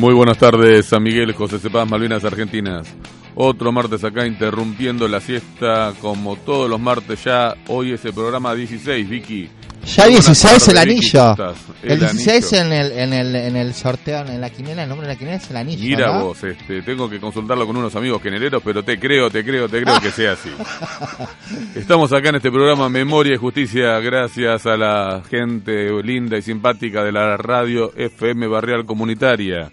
Muy buenas tardes, San Miguel, José Cepaz, Malvinas Argentinas. Otro martes acá interrumpiendo la siesta como todos los martes ya. Hoy es el programa 16, Vicky. Ya 16 el anillo. El, El 16 anillo. en el, en, el, en el sorteo, en la quiniela, el nombre de la quiniela es el anillo. Mira ¿no? vos, este, tengo que consultarlo con unos amigos genereros, pero te creo, te creo, te creo que sea así. Estamos acá en este programa Memoria y Justicia gracias a la gente linda y simpática de la radio FM Barrial Comunitaria,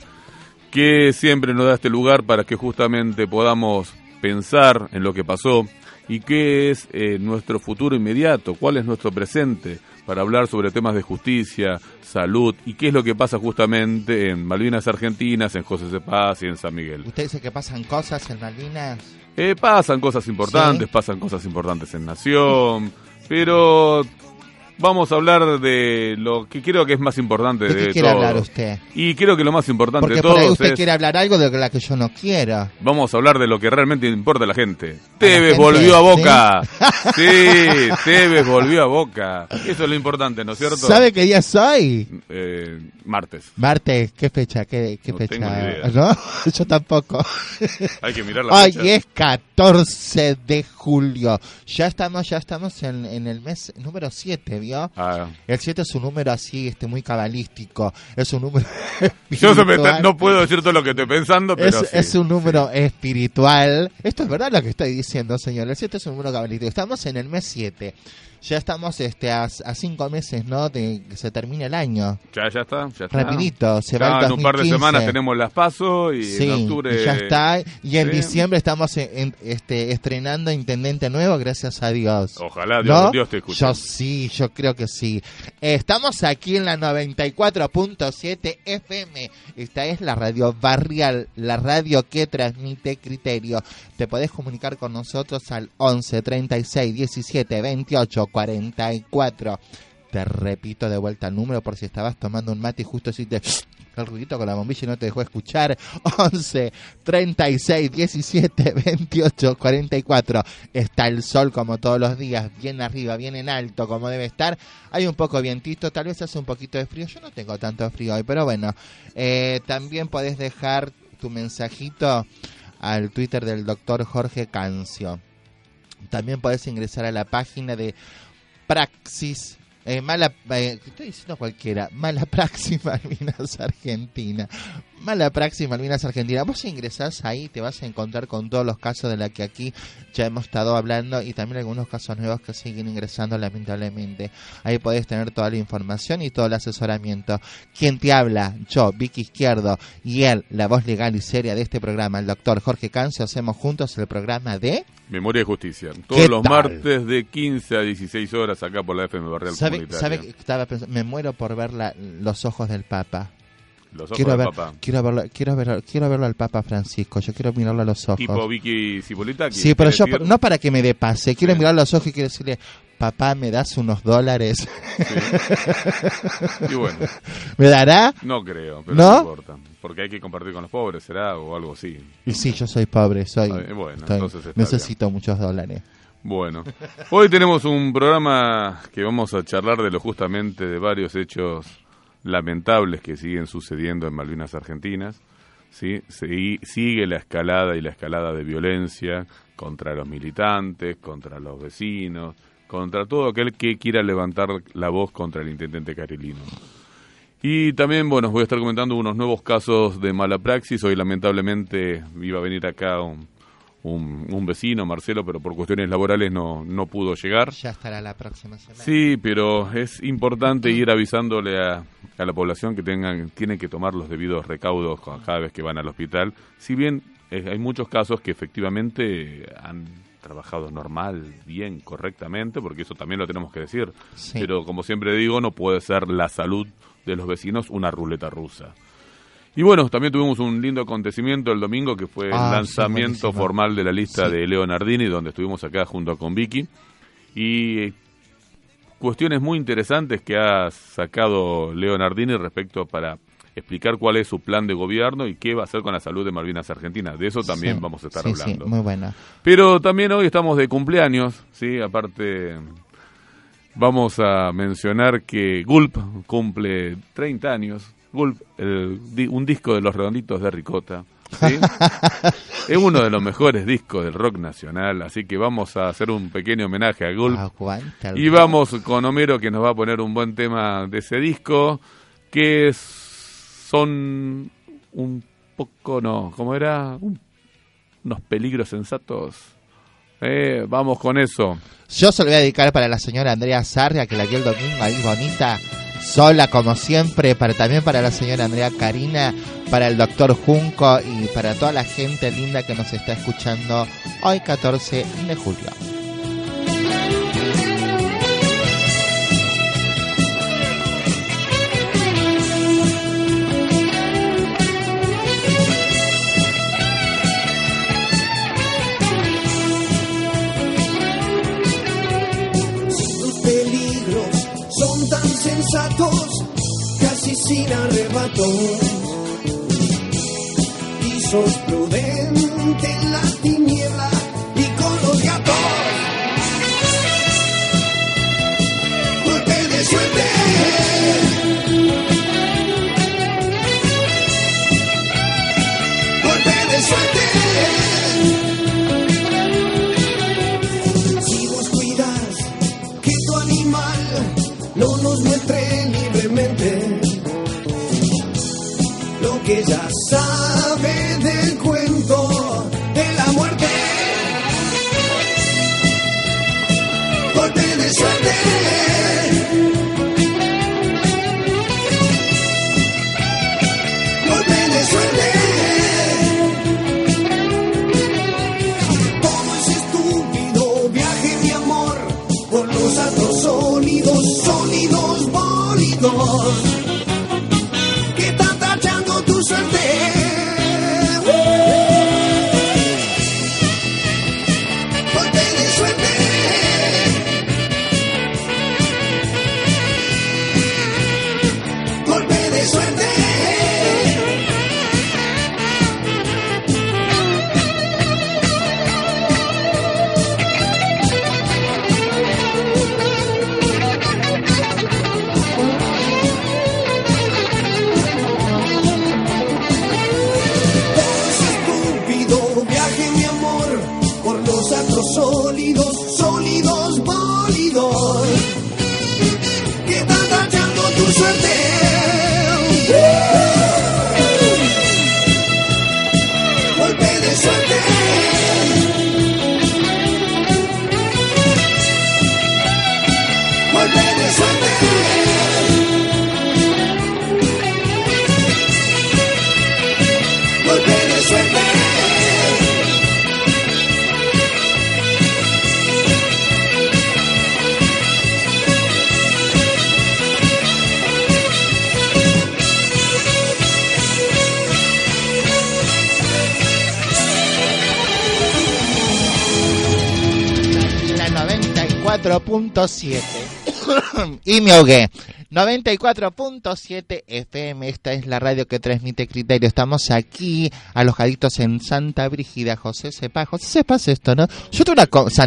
que siempre nos da este lugar para que justamente podamos pensar en lo que pasó y qué es eh, nuestro futuro inmediato, cuál es nuestro presente, para hablar sobre temas de justicia, salud y qué es lo que pasa justamente en Malvinas Argentinas, en José C. Paz y en San Miguel. ¿Usted dice que pasan cosas en Malvinas? Eh, pasan cosas importantes, Sí. pasan cosas importantes en Nación, pero vamos a hablar de lo que creo que es más importante ¿De de, qué quiere hablar usted? Y creo que lo más importante Porque de por todo ahí usted es quiere hablar algo de la que yo no quiero. Vamos a hablar de lo que realmente importa a la gente. la Tevez gente, volvió a Boca. Sí, Tevez volvió a Boca. Eso es lo importante, ¿no es cierto? ¿Sabe qué día soy? Eh, martes. Martes, ¿qué fecha? ¿Qué, qué No fecha? tengo ni idea. ¿No? Yo tampoco. Hay que mirar la Hoy fecha. es 14 de julio. Ya estamos, ya estamos en, en el mes número 7, Ah, El 7 es un número así, este muy cabalístico. Es un número yo no puedo decir todo lo que estoy pensando, pero es, sí. es un número espiritual. Esto es verdad lo que estoy diciendo, señor. El 7 es un número cabalístico. Estamos en el mes 7. Ya estamos este, a, a cinco meses, ¿no? De que se termine el año. Ya, ya está, ya está. Rapidito, se va Ya el en un par de 2015. semanas tenemos las pasos y Sí, en octubre... y ya está. Y en sí. diciembre estamos en- en- este, estrenando intendente nuevo, gracias a Dios. Ojalá Dios, ¿No? Dios te escuche. Yo sí, yo creo que sí. Estamos aquí en la 94.7 FM. Esta es la radio barrial, la radio que transmite criterio. Te podés comunicar con nosotros al 11 36 17 28 44. Te repito de vuelta el número por si estabas tomando un mate y justo hiciste el ruidito con la bombilla y no te dejó escuchar. 11 36 17 28 44. Está el sol como todos los días, bien arriba, bien en alto, como debe estar. Hay un poco vientito, tal vez hace un poquito de frío. Yo no tengo tanto frío hoy, pero bueno. Eh, también podés dejar tu mensajito al Twitter del doctor Jorge Cancio. También podés ingresar a la página de Praxis. eh, mala, eh, ¿qué estoy diciendo cualquiera, mala praxis Malvinas Argentina. Mala praxis Malvinas Argentina. Vos ingresás ahí, te vas a encontrar con todos los casos de los que aquí ya hemos estado hablando y también algunos casos nuevos que siguen ingresando lamentablemente. Ahí podés tener toda la información y todo el asesoramiento. Quien te habla, yo, Vicky Izquierdo, y él, la voz legal y seria de este programa, el doctor Jorge Cancio, hacemos juntos el programa de... Memoria y Justicia. Todos ¿Qué los tal? martes de 15 a 16 horas acá por la FM Barrial ¿Sabe, sabe que estaba pensando? Me muero por ver la- los ojos del Papa. Los ojos Quiero del ver, papá. quiero verlo, quiero verlo, quiero verlo al Papa Francisco. Yo quiero mirarlo a los ojos. Tipo Vicky Cipolita. Sí, pero yo decir? no para que me dé pase, quiero Sí. mirar los ojos y quiero decirle, papá, ¿me das unos dólares? Sí. Y bueno, ¿Me dará? no creo, pero ¿No? no, importa. Porque hay que compartir con los pobres, ¿será? O algo así. Y sí, yo soy pobre, soy, Ah, bueno, estoy- entonces necesito muchos dólares. Bueno, hoy tenemos un programa que vamos a charlar de lo justamente de varios hechos lamentables que siguen sucediendo en Malvinas Argentinas. ¿sí? Sí, sigue la escalada y la escalada de violencia contra los militantes, contra los vecinos, contra todo aquel que quiera levantar la voz contra el intendente Carilino. Y también, bueno, os voy a estar comentando unos nuevos casos de mala praxis. Hoy, lamentablemente, iba a venir acá un, un, un vecino, Marcelo, pero por cuestiones laborales no, no pudo llegar. Ya estará la próxima semana. Sí, pero es importante ir avisándole a, a la población que tengan tienen que tomar los debidos recaudos cada vez que van al hospital. Si bien eh, hay muchos casos que efectivamente han trabajado normal, bien, correctamente, porque eso también lo tenemos que decir. Sí. Pero como siempre digo, no puede ser la salud de los vecinos una ruleta rusa. Y bueno, también tuvimos un lindo acontecimiento el domingo que fue el Ah, lanzamiento formal de la lista Sí. de Leonardini, donde estuvimos acá junto con Vicky. Y cuestiones muy interesantes que ha sacado Leonardini respecto para explicar cuál es su plan de gobierno y qué va a hacer con la salud de Malvinas Argentinas. De eso también Sí, vamos a estar sí, hablando. Sí, muy buena. Pero también hoy estamos de cumpleaños, ¿sí? Aparte, vamos a mencionar que Gulp cumple 30 años. Gulp, el un disco de los redonditos de Ricota. ¿sí? es uno de los mejores discos del rock nacional, así que vamos a hacer un pequeño homenaje a Gulp. Y vamos con Homero que nos va a poner un buen tema de ese disco, que es- son un poco, no, ¿cómo era? Un- unos peligros sensatos. Eh, vamos con eso. Yo se lo voy a dedicar para la señora Andrea Sarria, que la vio el domingo ahí bonita, sola como siempre, para también para la señora Andrea Karina, para el doctor Junco y para toda la gente linda que nos está escuchando hoy 14 de julio. Arrebato. Y sos bólidos, 94.7. y me ahogué. 94.7 FM, esta es la radio que transmite criterio. Estamos aquí alojaditos en Santa Brígida, José Sepa. José Sepa es esto, ¿no? Yo tengo una cosa,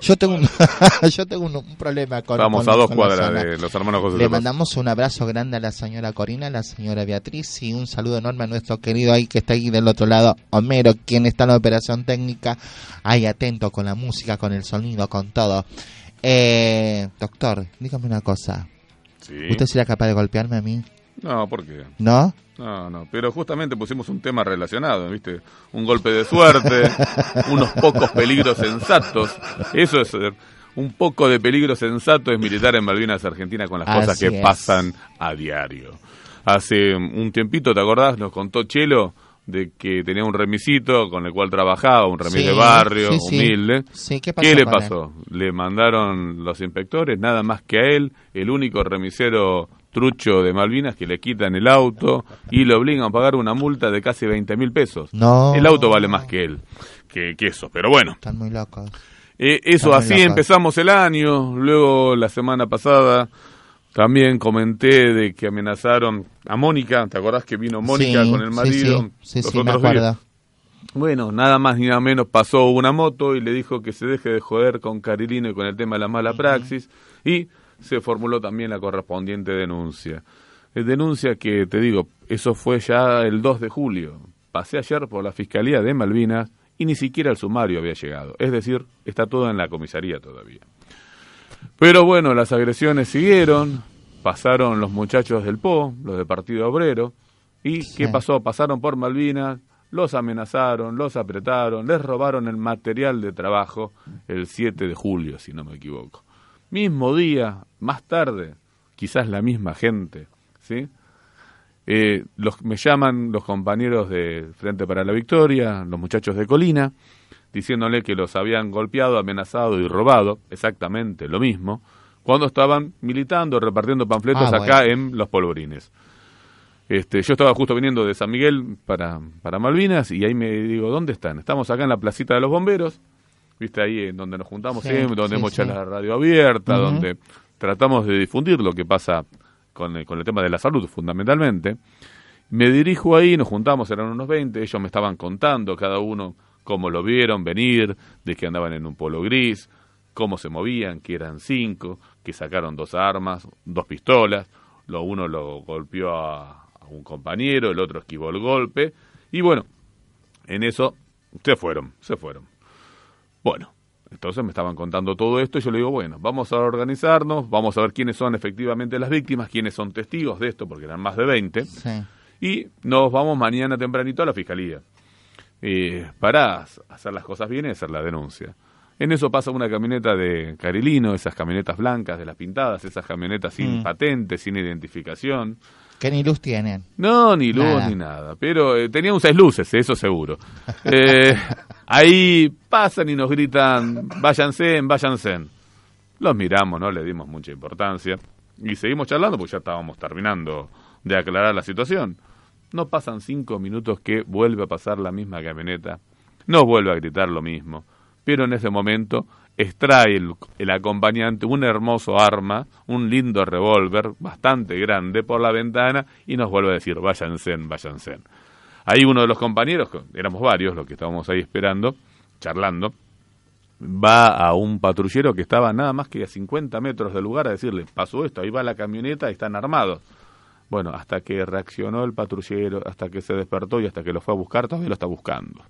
yo tengo un, yo tengo un, un problema con Vamos con- a dos cuadras de los hermanos José Le Sepas. mandamos un abrazo grande a la señora Corina, a la señora Beatriz y un saludo enorme a nuestro querido ahí que está ahí del otro lado, Homero, quien está en la operación técnica, ahí atento con la música, con el sonido, con todo. Eh, doctor, dígame una cosa. Sí. ¿Usted sería capaz de golpearme a mí? No, ¿por qué? ¿No? No, no, pero justamente pusimos un tema relacionado, ¿viste? Un golpe de suerte, unos pocos peligros sensatos. Eso es eh, un poco de peligro sensato es militar en Malvinas Argentina con las cosas que es. pasan a diario. Hace un tiempito, ¿te acordás? Nos contó Chelo de que tenía un remisito con el cual trabajaba, un remis Sí, de barrio, sí, sí. humilde. ¿qué pasó ¿Qué le él? pasó? Le mandaron los inspectores, nada más que a él, el único remisero trucho de Malvinas, que le quitan el auto y le obligan a pagar una multa de casi 20 mil pesos. No. El auto vale más que él, que, que eso. Pero bueno, Están muy locos. eh, eso Están muy así locos. empezamos el año. Luego, la semana pasada, también comenté de que amenazaron a Mónica. ¿Te acordás que vino Mónica Sí, con el marido? Sí, sí, sí, me acuerdo. Bueno, nada más ni nada menos pasó una moto y le dijo que se deje de joder con Carilino y con el tema de la mala praxis y se formuló también la correspondiente denuncia. eh, denuncia que, te digo, eso fue ya el 2 de julio. Pasé ayer por la Fiscalía de Malvinas y ni siquiera el sumario había llegado. Es decir, está todo en la comisaría todavía. Pero bueno, las agresiones siguieron, pasaron los muchachos del PO, los del Partido Obrero, y ¿qué pasó? Pasaron por Malvinas, los amenazaron, los apretaron, les robaron el material de trabajo el 7 de julio, si no me equivoco. Mismo día, más tarde, quizás la misma gente, ¿sí? Eh, los, me llaman los compañeros de Frente para la Victoria, los muchachos de Colina, diciéndole que los habían golpeado, amenazado y robado, exactamente lo mismo, cuando estaban militando, repartiendo panfletos Ah, acá bueno. en Los Polvorines. Este, yo estaba justo viniendo de San Miguel para, para Malvinas y ahí me digo, ¿dónde están? Estamos acá en la placita de los bomberos, viste ahí en donde nos juntamos Sí, siempre, donde sí, hemos sí. hecho la radio abierta, donde tratamos de difundir lo que pasa con el, con el tema de la salud fundamentalmente. Me dirijo ahí, nos juntamos, eran unos 20, ellos me estaban contando cada uno cómo lo vieron venir, de que andaban en un polo gris, cómo se movían, que eran cinco, que sacaron dos armas, dos pistolas, lo uno lo golpeó a, a un compañero, el otro esquivó el golpe, y bueno, en eso se fueron, se fueron. Bueno, entonces me estaban contando todo esto y yo le digo, bueno, vamos a organizarnos, vamos a ver quiénes son efectivamente las víctimas, quiénes son testigos de esto, porque eran más de 20, Sí. y nos vamos mañana tempranito a la fiscalía eh, para hacer las cosas bien y hacer la denuncia. En eso pasa una camioneta de Carilino, esas camionetas blancas de las pintadas, esas camionetas sin Mm. patente, sin identificación. Que ni luz tienen. No, ni luz Nada. ni nada. Pero eh, tenía un seis luces, eso seguro. Eh, ahí pasan y nos gritan, váyanse, váyanse. Los miramos, no le dimos mucha importancia. Y seguimos charlando porque ya estábamos terminando de aclarar la situación. No pasan cinco minutos que vuelve a pasar la misma camioneta. No vuelve a gritar lo mismo. Pero en ese momento extrae el, el acompañante un hermoso arma, un lindo revólver, bastante grande, por la ventana y nos vuelve a decir, váyanse, váyanse. Ahí uno de los compañeros, éramos varios los que estábamos ahí esperando, charlando, va a un patrullero que estaba nada más que a 50 metros del lugar a decirle, pasó esto, ahí va la camioneta, están armados. Bueno, hasta que reaccionó el patrullero, hasta que se despertó y hasta que lo fue a buscar, todavía lo está buscando.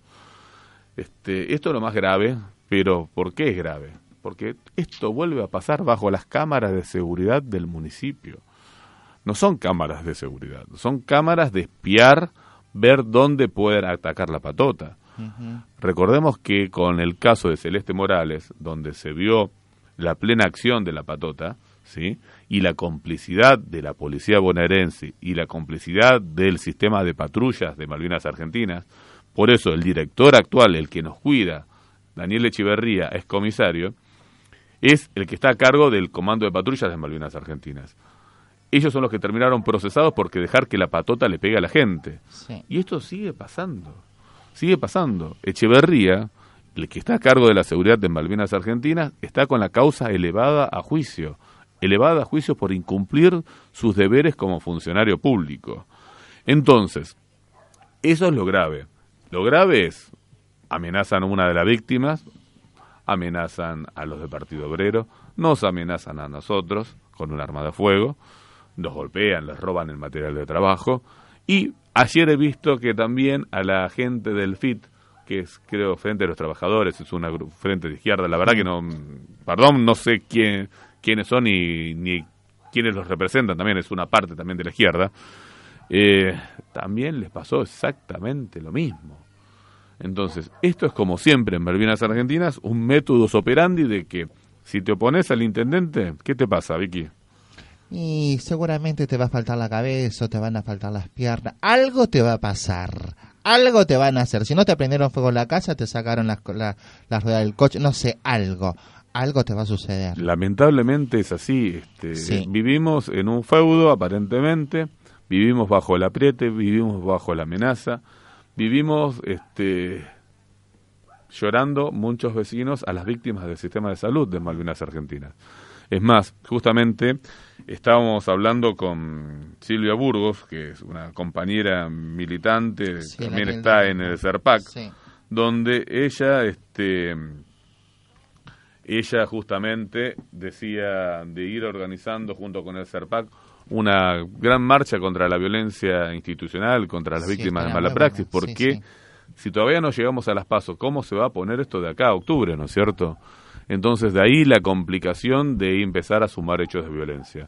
Este, esto es lo más grave, pero ¿por qué es grave? Porque esto vuelve a pasar bajo las cámaras de seguridad del municipio. No son cámaras de seguridad, son cámaras de espiar, ver dónde pueden atacar la patota. Recordemos que con el caso de Celeste Morales, donde se vio la plena acción de la patota, ¿sí? Y la complicidad de la policía bonaerense y la complicidad del sistema de patrullas de Malvinas Argentinas, por eso el director actual, el que nos cuida, Daniel Echeverría, es comisario, es el que está a cargo del comando de patrullas de Malvinas Argentinas. Ellos son los que terminaron procesados porque dejar que la patota le pegue a la gente. Sí. Y esto sigue pasando, sigue pasando. Echeverría, el que está a cargo de la seguridad de Malvinas Argentinas, está con la causa elevada a juicio, elevada a juicio por incumplir sus deberes como funcionario público. Entonces, eso es lo grave. Lo grave es, amenazan a una de las víctimas, amenazan a los de Partido Obrero, nos amenazan a nosotros con un arma de fuego, nos golpean, les roban el material de trabajo y ayer he visto que también a la gente del FIT, que es creo Frente de los Trabajadores, es una frente de izquierda, la verdad que no, perdón, no sé quién, quiénes son ni quiénes los representan, también es una parte también de la izquierda, eh, también les pasó exactamente lo mismo. Entonces, esto es como siempre en Malvinas Argentinas, un método operandi de que si te opones al intendente, ¿qué te pasa, Vicky? Y seguramente te va a faltar la cabeza, te van a faltar las piernas. Algo te va a pasar. Algo te van a hacer. Si no te prendieron fuego en la casa, te sacaron las, la, las ruedas del coche. No sé, algo. Algo te va a suceder. Lamentablemente es así. Este, Sí. Vivimos en un feudo, aparentemente. Vivimos bajo el apriete, vivimos bajo la amenaza. Vivimos este, llorando muchos vecinos a las víctimas del sistema de salud de Malvinas Argentinas. Es más, justamente estábamos hablando con Silvia Burgos, que es una compañera militante, Sí, también está en el CERPAC, Sí. donde ella, este, ella justamente decía de ir organizando junto con el CERPAC una gran marcha contra la violencia institucional, contra las Sí, víctimas de mala praxis, bueno, sí, porque sí. si todavía no llegamos a las pasos, ¿cómo se va a poner esto de acá a octubre, no es cierto? Entonces de ahí la complicación de empezar a sumar hechos de violencia.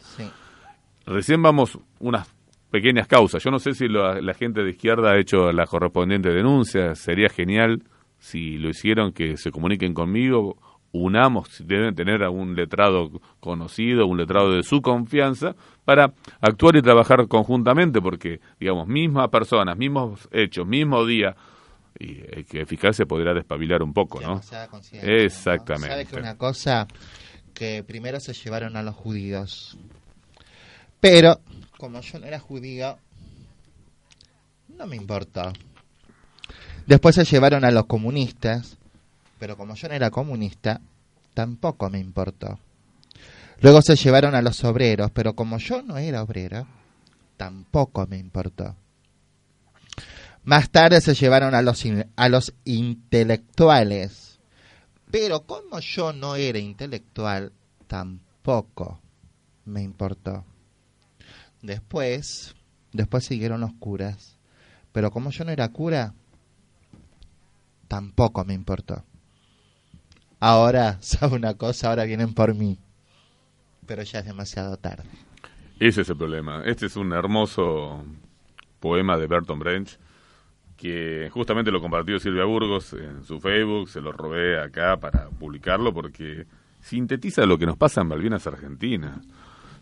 Recién vamos unas pequeñas causas. Yo no sé si la, la gente de izquierda ha hecho la correspondiente denuncia. Sería genial si lo hicieron que se comuniquen conmigo. Unamos, deben tener a un letrado conocido, un letrado de su confianza, para actuar y trabajar conjuntamente, porque, digamos, mismas personas, mismos hechos, mismo día, y el que fiscal se podrá despabilar un poco, ¿no? Conciencia, ¿no? Exactamente. ¿Sabe que una cosa? Que primero se llevaron a los judíos. Pero, como yo no era judío, no me importó. Después se llevaron a los comunistas, pero como yo no era comunista, tampoco me importó. Luego se llevaron a los obreros, pero como yo no era obrero, tampoco me importó. Más tarde se llevaron a los, a los intelectuales. Pero como yo no era intelectual, tampoco me importó. Después, después siguieron los curas. Pero como yo no era cura, tampoco me importó. Ahora, ¿sabe una cosa? Ahora vienen por mí. Pero ya es demasiado tarde. Ese es el problema. Este es un hermoso poema de Bertolt Brecht que justamente lo compartió Silvia Burgos en su Facebook, se lo robé acá para publicarlo porque sintetiza lo que nos pasa en Malvinas Argentina.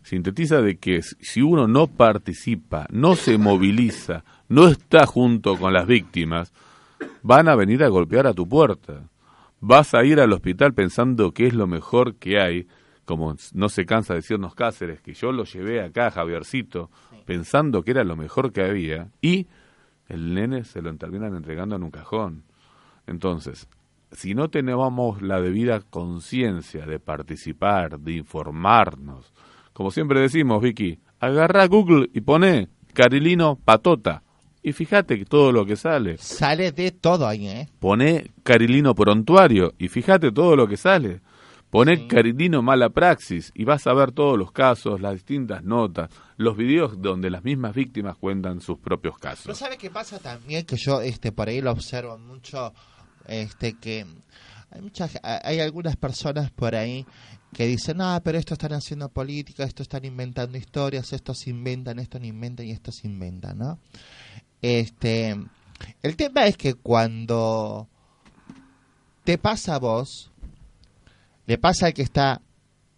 Sintetiza de que si uno no participa, no se moviliza, no está junto con las víctimas, van a venir a golpear a tu puerta. Vas a ir al hospital pensando que es lo mejor que hay, como no se cansa de decirnos Cáceres, que yo lo llevé acá, Javiercito, pensando que era lo mejor que había, y el nene se lo terminan entregando en un cajón. Entonces, si no tenemos la debida conciencia de participar, de informarnos, como siempre decimos, Vicky, agarra Google y pone Carilino Patota. Y fíjate que todo lo que sale. Sale de todo ahí, ¿eh? Pone Carilino Prontuario y fíjate todo lo que sale. Pone Sí. Carilino Mala Praxis y vas a ver todos los casos, las distintas notas, los videos donde las mismas víctimas cuentan sus propios casos. sabe qué pasa también que yo este por ahí lo observo mucho este que hay muchas hay algunas personas por ahí que dicen, "Ah, pero esto están haciendo política, esto están inventando historias, esto se inventan, esto no inventan y esto se inventa, ¿no?" Este el tema es que cuando te pasa a vos, le pasa al que está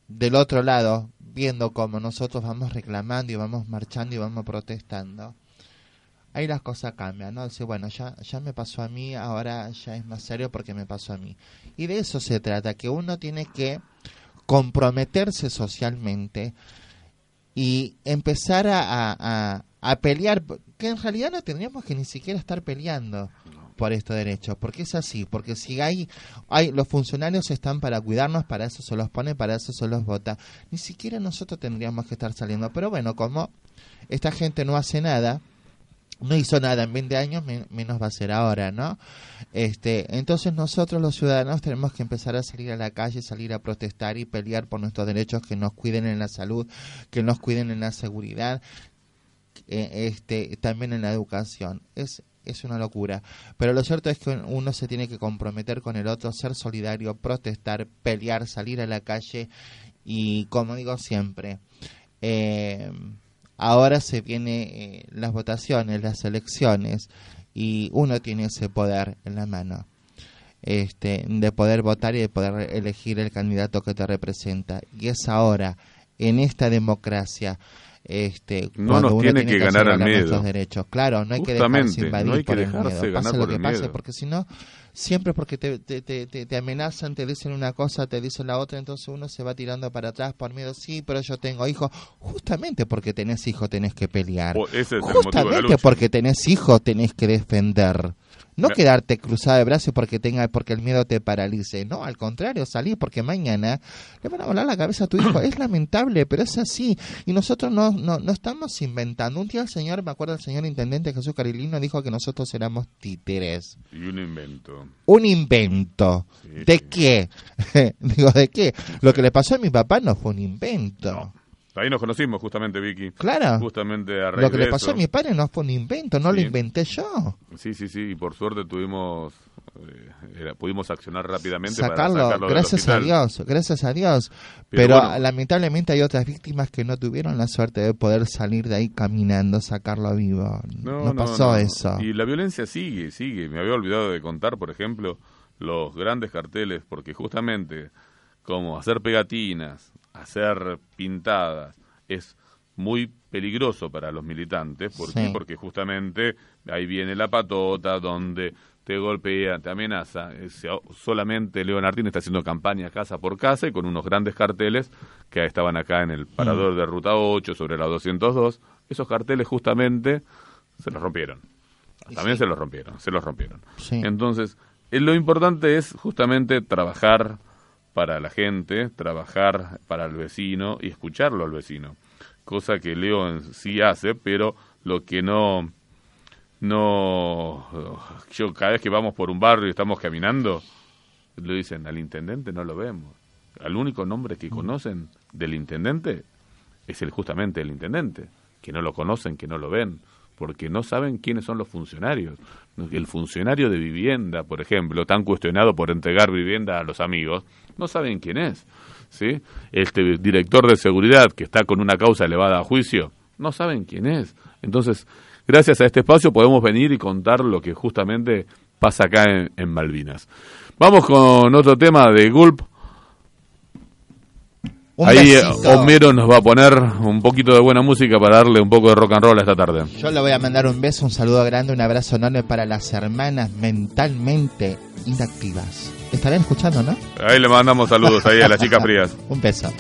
del otro lado viendo cómo nosotros vamos reclamando y vamos marchando y vamos protestando ahí las cosas cambian, ¿no? Dice, bueno, ya, ya me pasó a mí, ahora ya es más serio porque me pasó a mí. Y de eso se trata, que uno tiene que comprometerse socialmente y empezar a, a, a- pelear, que en realidad no tendríamos que ni siquiera estar peleando por estos derechos, porque es así, porque si hay, hay los funcionarios están para cuidarnos, para eso se los pone, para eso se los vota, ni siquiera nosotros tendríamos que estar saliendo, pero bueno, como esta gente no hace nada, no hizo nada en 20 años, men- menos va a ser ahora, ¿no? Este, entonces nosotros los ciudadanos tenemos que empezar a salir a la calle, salir a protestar y pelear por nuestros derechos, que nos cuiden en la salud, que nos cuiden en la seguridad, eh, este, también en la educación. Es es una locura. Pero lo cierto es que uno se tiene que comprometer con el otro, ser solidario, protestar, pelear, salir a la calle y, como digo siempre, eh, ahora se vienen eh, las votaciones, las elecciones y uno tiene ese poder en la mano. Este, de poder votar y de poder elegir el candidato que te representa. Y es ahora, en esta democracia, este, No nos tiene que ganar al valer miedo. derechos. Claro, no hay que dejarse invadir no hay que por el dejarse miedo. ganar Pase por lo que el pase, miedo. porque si no, siempre porque te, te, te, te- amenazan, te dicen una cosa, te dicen la otra, entonces uno se va tirando para atrás por miedo. Sí, pero yo tengo hijos. Justamente porque tenés hijos tenés que pelear. O ese es el motivo de la Justamente porque tenés hijos tenés que defender. No quedarte cruzado de brazos porque tenga porque el miedo te paralice. No, al contrario, salir porque mañana le van a volar la cabeza a tu hijo. es lamentable, pero es así. Y nosotros no, no, no estamos inventando. Un día el señor, me acuerdo el señor intendente Jesús Carilino, dijo que nosotros éramos títeres. Y un invento. Un invento. Sí, ¿De sí. qué? Digo, ¿de qué? Lo que le pasó a mi papá no fue un invento. No. Ahí nos conocimos justamente, Vicky. Claro. Justamente a Lo que le pasó a mi padre no fue un invento, no lo inventé yo. Sí, sí, sí, y por suerte tuvimos, eh, pudimos accionar rápidamente para Sacarlo, del gracias a. Dios, gracias a Dios. Pero Pero, bueno. lamentablemente hay otras víctimas que no tuvieron la suerte de poder salir de ahí caminando, sacarlo vivo. No, pasó no. eso. Y la violencia sigue, sigue. Me había olvidado de contar, por ejemplo, los grandes carteles, porque justamente como hacer pegatinas, hacer pintadas, es muy peligroso para los militantes. ¿Por qué? Porque justamente ahí viene la patota, donde te golpea, te amenaza. Eh, Solamente Leonardín está haciendo campaña casa por casa y con unos grandes carteles que estaban acá en el parador Mm. de Ruta 8, sobre la 202. Esos carteles justamente se los rompieron. También sí. se los rompieron, se los rompieron. Sí. Entonces, eh, lo importante es justamente trabajar para la gente, trabajar para el vecino y escucharlo al vecino. Cosa que Leo sí hace, pero lo que no no yo cada vez que vamos por un barrio y estamos caminando le dicen al intendente no lo vemos. Al único nombre que conocen del intendente es el justamente el intendente, que no lo conocen, que no lo ven, porque no saben quiénes son los funcionarios. El funcionario de vivienda, por ejemplo, tan cuestionado por entregar vivienda a los amigos, no saben quién es. ¿sí? Este director de seguridad que está con una causa elevada a juicio, no saben quién es. Entonces, gracias a este espacio podemos venir y contar lo que justamente pasa acá en, en Malvinas. Vamos con otro tema de Gulp. Un Ahí eh, besito. Homero nos va a poner un poquito de buena música para darle un poco de rock and roll a esta tarde. Yo le voy a mandar un beso, un saludo grande, un abrazo enorme para las hermanas mentalmente inactivas. Estarán escuchando, ¿no? Ahí le mandamos saludos ahí a las chicas frías. Un beso.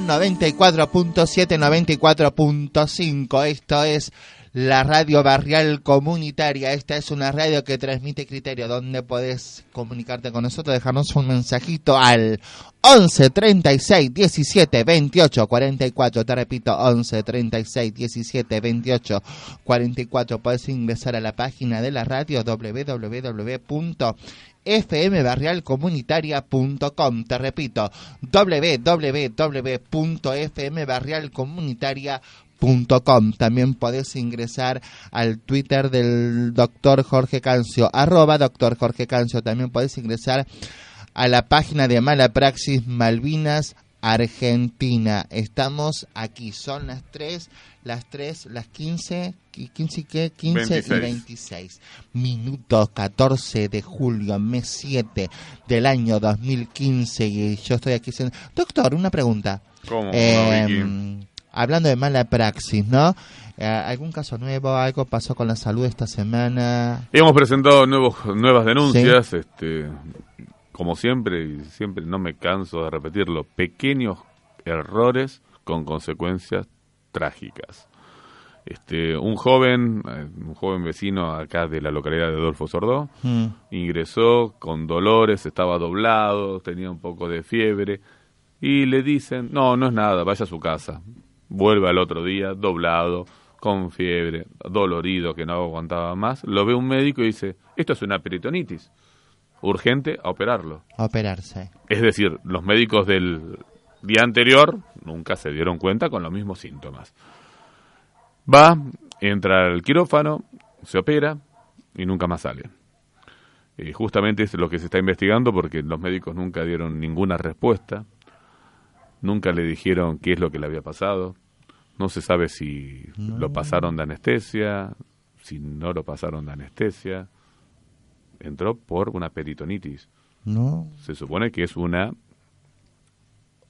La 94.7, 94.5. Esto es la radio barrial comunitaria. Esta es una radio que transmite criterio, donde podés comunicarte con nosotros, dejarnos un mensajito al 11 36 17 28 44. Te repito, 11 36 17 28 44. Podés ingresar a la página de la radio www.fmbarrialcomunitaria.com. Te repito, www.fmbarrialcomunitaria.com. También podés ingresar al Twitter del doctor Jorge Cancio, arroba doctor Jorge Cancio. También podés ingresar a la página de Mala Praxis Malvinas Argentina. Estamos aquí, son las 3, las 3, las 15, y 15 y qué? 15 26. y 26 minutos, 14 de julio, mes 7 del año 2015 y yo estoy aquí diciendo, doctor, una pregunta. ¿Cómo? Eh, no, Vicky? hablando de mala praxis, ¿no? Eh, ¿Algún caso nuevo? ¿Algo pasó con la salud esta semana? Hemos presentado nuevos, nuevas denuncias, este, como siempre, y siempre no me canso de repetirlo, pequeños errores con consecuencias trágicas. Este, un joven, eh, un joven vecino acá de la localidad de Adolfo Sordó, Mm, ingresó con dolores, estaba doblado, tenía un poco de fiebre y le dicen, no, no es nada, vaya a su casa. Vuelve al otro día, doblado, con fiebre, dolorido, que no aguantaba más. Lo ve un médico y dice, esto es una peritonitis, urgente a operarlo. a operarse. Es decir, los médicos del día anterior nunca se dieron cuenta con los mismos síntomas. Va, entra al quirófano, se opera y nunca más sale. Eh, justamente es lo que se está investigando porque los médicos nunca dieron ninguna respuesta, nunca le dijeron qué es lo que le había pasado, no se sabe si lo pasaron de anestesia, si no lo pasaron de anestesia. Entró por una peritonitis No, se supone que es una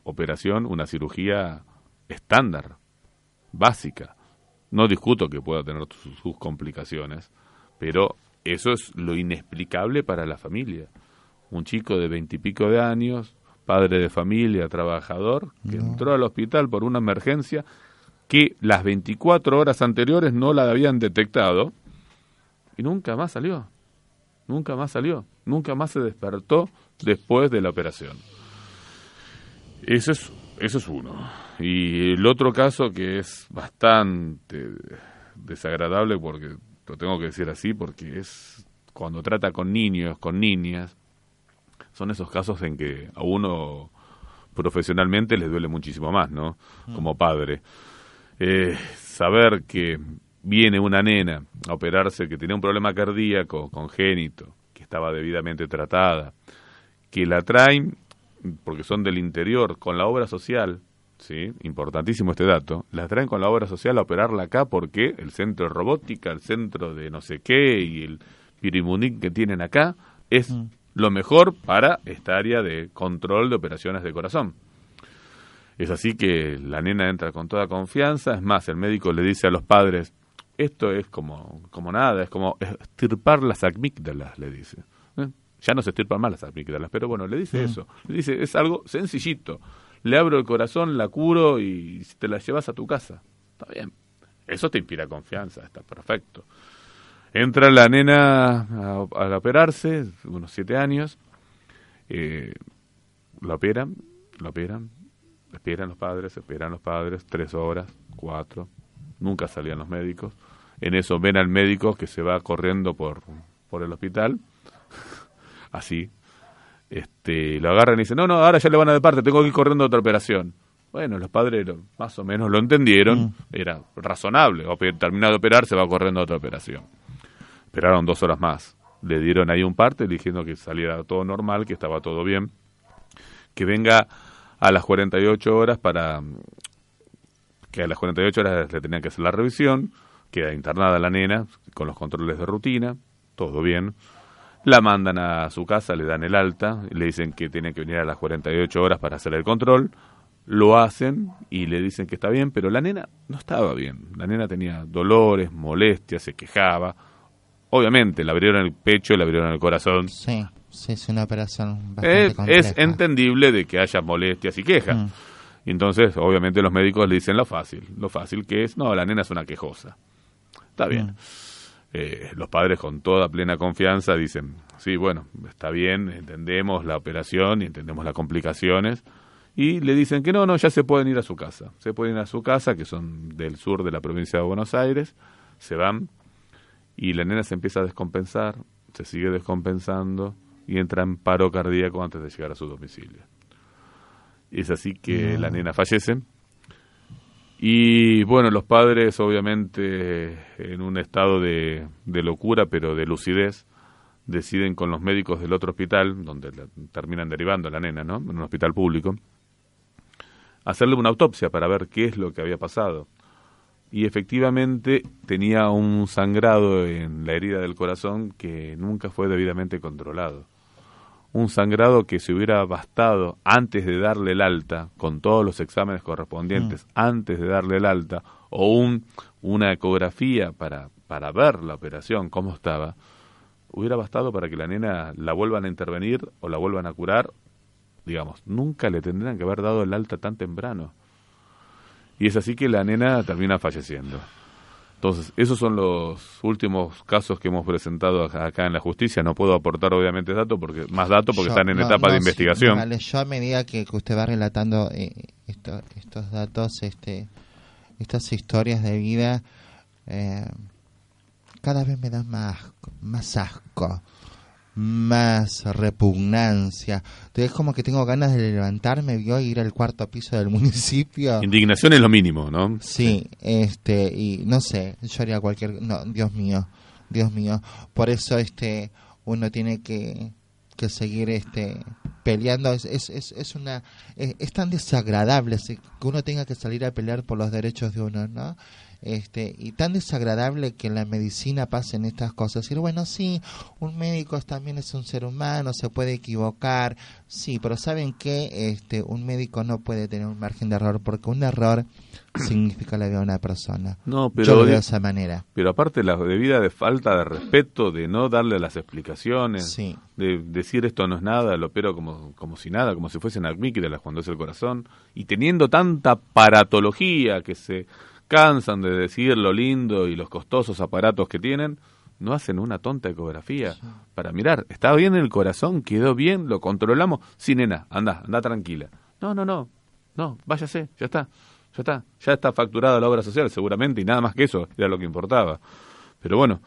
operación, una cirugía estándar, básica. No discuto que pueda tener sus, sus complicaciones, pero eso es lo inexplicable para la familia. Un chico de veintipico de años, padre de familia, trabajador, que entró al hospital por una emergencia que las 24 horas anteriores no la habían detectado y nunca más salió. Nunca más salió. Nunca más se despertó después de la operación. Ese es, eso es uno. Y el otro caso que es bastante desagradable, porque lo tengo que decir así, porque es cuando trata con niños, con niñas, son esos casos en que a uno profesionalmente les duele muchísimo más, ¿no? Como padre. Eh, saber que viene una nena a operarse que tenía un problema cardíaco congénito, que estaba debidamente tratada, que la traen porque son del interior con la obra social, sí, importantísimo este dato, la traen con la obra social a operarla acá porque el centro de robótica, el centro de no sé qué y el pirimunín que tienen acá es Mm. lo mejor para esta área de control de operaciones de corazón. Es así que la nena entra con toda confianza, es más, el médico le dice a los padres, esto es como, como nada, es como estirpar las amígdalas, le dice. ¿Eh? Ya no se estirpan más las amígdalas, pero bueno, le dice Mm. eso. Le dice, es algo sencillito. Le abro el corazón, la curo y te la llevas a tu casa. Está bien. Eso te inspira confianza, está perfecto. Entra la nena a, a operarse, unos siete años, eh, la operan, la operan, esperan los padres, esperan los padres, tres horas, cuatro, nunca salían los médicos. En eso ven al médico que se va corriendo por, por el hospital, así. Este, lo agarran y dicen, no, no, ahora ya le van a de parte, tengo que ir corriendo a otra operación. Bueno, los padres lo- más o menos lo entendieron, Mm. era razonable, terminado de operar, se va corriendo a otra operación. Esperaron dos horas más. Le dieron ahí un parte diciendo que saliera todo normal, que estaba todo bien. Que venga a las 48 horas para... Que a las 48 horas le tenían que hacer la revisión. Queda internada la nena con los controles de rutina. Todo bien. La mandan a su casa, le dan el alta. Le dicen que tiene que venir a las 48 horas para hacer el control. Lo hacen y le dicen que está bien, pero la nena no estaba bien. La nena tenía dolores, molestias, se quejaba. Obviamente, le abrieron el pecho, le abrieron el corazón. sí, sí, es una operación bastante Es, compleja. es entendible de que haya molestias y quejas. Mm. Y entonces, obviamente, los médicos le dicen lo fácil. Lo fácil que es, no, la nena es una quejosa. Está bien. Eh, los padres con toda plena confianza dicen, sí, bueno, está bien, entendemos la operación y entendemos las complicaciones. Y le dicen que no, no, ya se pueden ir a su casa. Se pueden ir a su casa, que son del sur de la provincia de Buenos Aires. Se van y la nena se empieza a descompensar, se sigue descompensando y entra en paro cardíaco antes de llegar a su domicilio. Es así que la nena fallece. Y bueno, los padres obviamente en un estado de, de locura, pero de lucidez, deciden con los médicos del otro hospital, donde la- terminan derivando a la nena, ¿no? En un hospital público, hacerle una autopsia para ver qué es lo que había pasado. Y efectivamente tenía un sangrado en la herida del corazón que nunca fue debidamente controlado. Un sangrado que se hubiera bastado antes de darle el alta, con todos los exámenes correspondientes, antes de darle el alta, o un, una ecografía para, para ver la operación, cómo estaba, hubiera bastado para que la nena la vuelvan a intervenir o la vuelvan a curar, digamos, nunca le tendrían que haber dado el alta tan temprano. Y es así que la nena termina falleciendo. Entonces, esos son los últimos casos que hemos presentado acá en la justicia. No puedo aportar obviamente datos porque más datos porque Yo- están en no, etapa no, de investigación. vale, yo a medida que, que usted va relatando eh, esto- estos datos, este, estas historias de vida, eh, cada vez me da más, más asco, más repugnancia. Entonces es como que tengo ganas de levantarme, vio, y ir al cuarto piso del municipio. Indignación es lo mínimo, ¿no? Sí, este, y no sé, yo haría cualquier, no, Dios mío, Dios mío, por eso este, uno tiene que, que seguir este, peleando, es, es, es, es una, es, es tan desagradable que uno tenga que salir a pelear por los derechos de uno, ¿no? Este, y tan desagradable que en la medicina pasen estas cosas. Y bueno, sí, un médico también es un ser humano, se puede equivocar, sí, pero ¿saben qué? Este, un médico no puede tener un margen de error porque un error significa la vida de una persona. No, Yo pero, lo veo de- esa manera. pero aparte la debida de falta de respeto, de no darle las explicaciones, Sí. de decir esto no es nada, lo opero como, como si nada, como si fuesen admíquilas cuando es el corazón, y teniendo tanta paratología que se cansan de decir lo lindo y los costosos aparatos que tienen, no hacen una tonta ecografía para mirar, está bien el corazón, quedó bien, lo controlamos, sí nena, anda, anda tranquila. No, no, no, no, váyase, ya está, ya está, ya está facturada la obra social seguramente y nada más que eso era lo que importaba. Pero bueno,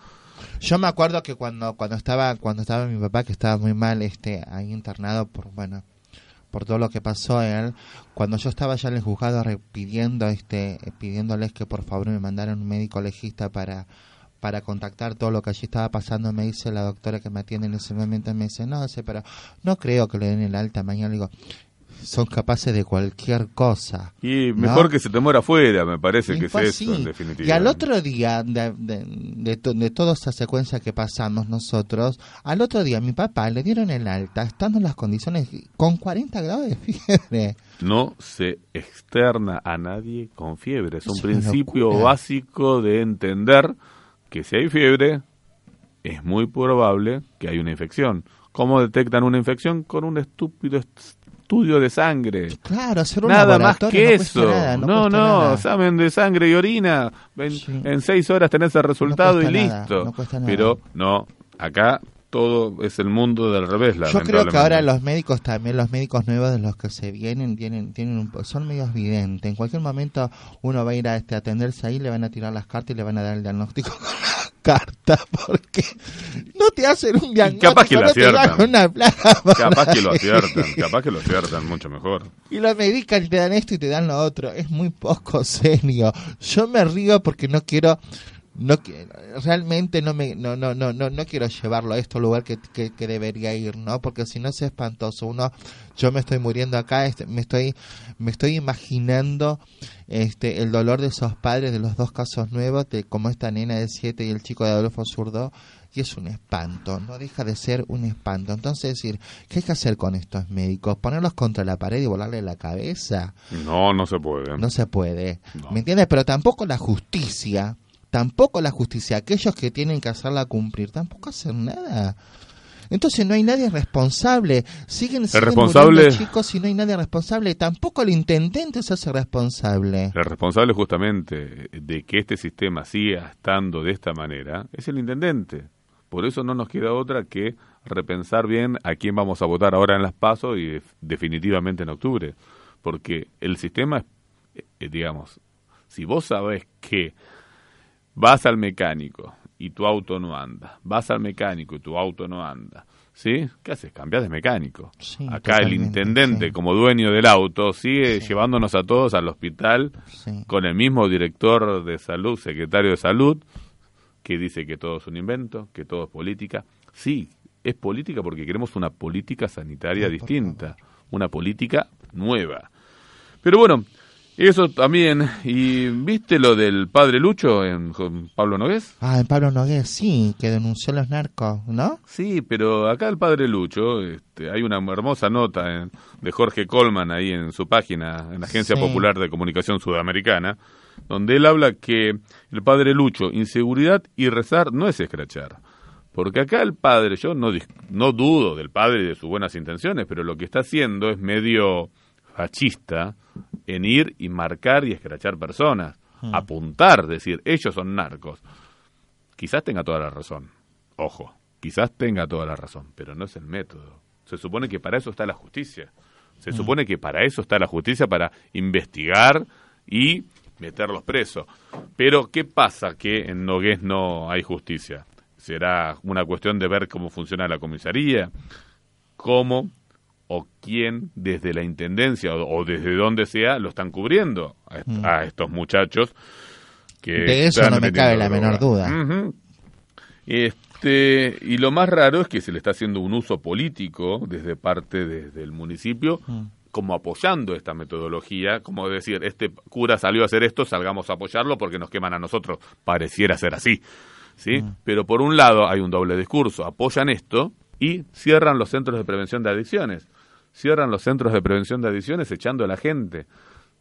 Yo me acuerdo que cuando cuando estaba cuando estaba mi papá que estaba muy mal este ahí internado por bueno por todo lo que pasó a él cuando yo estaba ya en el juzgado pidiendo este pidiéndoles que por favor me mandaran un médico legista para para contactar todo lo que allí estaba pasando me dice la doctora que me atiende en ese momento me dice no sé pero no creo que le den el alta mañana le digo son capaces de cualquier cosa y ¿no? mejor que se te muera afuera, me parece que es eso, así. en definitiva. Y al otro día, de, de, de to- de toda esa secuencia que pasamos nosotros, al otro día mi papá le dieron el alta, estando en las condiciones con 40 grados de fiebre. no se externa a nadie con fiebre. Es un Es principio locura. básico de entender que si hay fiebre, es muy probable que hay una infección. ¿Cómo detectan una infección? Con un estúpido estudio de sangre. Claro, hacer un Nada más que no eso. nada, no, no, nada. examen de sangre y orina. En, Sí. en seis horas tenés el resultado y nada, listo. no cuesta nada. Pero no, acá todo es el mundo del revés. Yo creo que ahora los médicos también, los médicos nuevos de los que se vienen, tienen, tienen un- son medios videntes. En cualquier momento uno va a ir a este, atenderse ahí, le van a tirar las cartas y le van a dar el diagnóstico carta, porque no te hacen un diagnóstico, capaz que lo no te dan aciertan. una plaga. Capaz que lo aciertan, capaz que lo aciertan mucho mejor. Y lo medican y te dan esto y te dan lo otro. Es muy poco serio. Yo me río porque no quiero no realmente no me no no no no no quiero llevarlo a esto al lugar que, que, que debería ir no porque si no es espantoso uno yo me estoy muriendo acá este, me estoy me estoy imaginando este el dolor de esos padres de los dos casos nuevos de como esta nena de 7 y el chico de Adolfo Zurdo y es un espanto no deja de ser un espanto entonces decir qué hay que hacer con estos médicos ponerlos contra la pared y volarle la cabeza No, no se puede. no se puede. No. ¿Me entiendes? Pero tampoco la justicia, tampoco la justicia, aquellos que tienen que hacerla cumplir, tampoco hacen nada. Entonces no hay nadie responsable. Siguen, siguen responsable- chicos y no hay nadie responsable. Tampoco el intendente se hace responsable. El responsable justamente de que este sistema siga estando de esta manera es el intendente. Por eso no nos queda otra que repensar bien a quién vamos a votar ahora en las PASO y def- definitivamente en octubre. Porque el sistema, es, eh, digamos, si vos sabés que vas al mecánico y tu auto no anda, vas al mecánico y tu auto no anda, ¿sí? ¿Qué haces? Cambias de mecánico. Sí, Acá el intendente, sí. como dueño del auto, sigue llevándonos a todos al hospital Sí. con el mismo director de salud, secretario de salud, que dice que todo es un invento, que todo es política. Sí, es política porque queremos una política sanitaria distinta, una política nueva. Pero bueno, eso también. ¿Y viste lo del padre Lucho en Pablo Nogués? Ah, en Pablo Nogués, sí, que denunció a los narcos, ¿no? Sí, pero acá el padre Lucho, este, hay una hermosa nota en- de Jorge Colman ahí en su página, en la Agencia Sí. Popular de Comunicación Sudamericana, donde él habla que el padre Lucho, inseguridad y rezar no es escrachar. Porque acá el padre, yo no, no dudo del padre y de sus buenas intenciones, pero lo que está haciendo es medio fascista en ir y marcar y escrachar personas, apuntar, decir, ellos son narcos quizás tenga toda la razón. Ojo, quizás tenga toda la razón, pero no es el método. Se supone que para eso está la justicia. Se supone que para eso está la justicia, para investigar y meterlos presos. Pero, ¿qué pasa que en Nogués no hay justicia? ¿Será una cuestión de ver cómo funciona la comisaría? ¿Cómo o quién desde la intendencia o, o desde donde sea lo están cubriendo a, Mm. a estos muchachos que De eso no me cabe la droga. menor duda. Este, y lo más raro es que se le está haciendo un uso político desde parte de- del municipio, Mm. como apoyando esta metodología, como decir, este cura salió a hacer esto, salgamos a apoyarlo porque nos queman a nosotros. Pareciera ser así. ¿sí? Mm. Pero por un lado hay un doble discurso, apoyan esto y cierran los centros de prevención de adicciones. Cierran los centros de prevención de adicciones echando a la gente,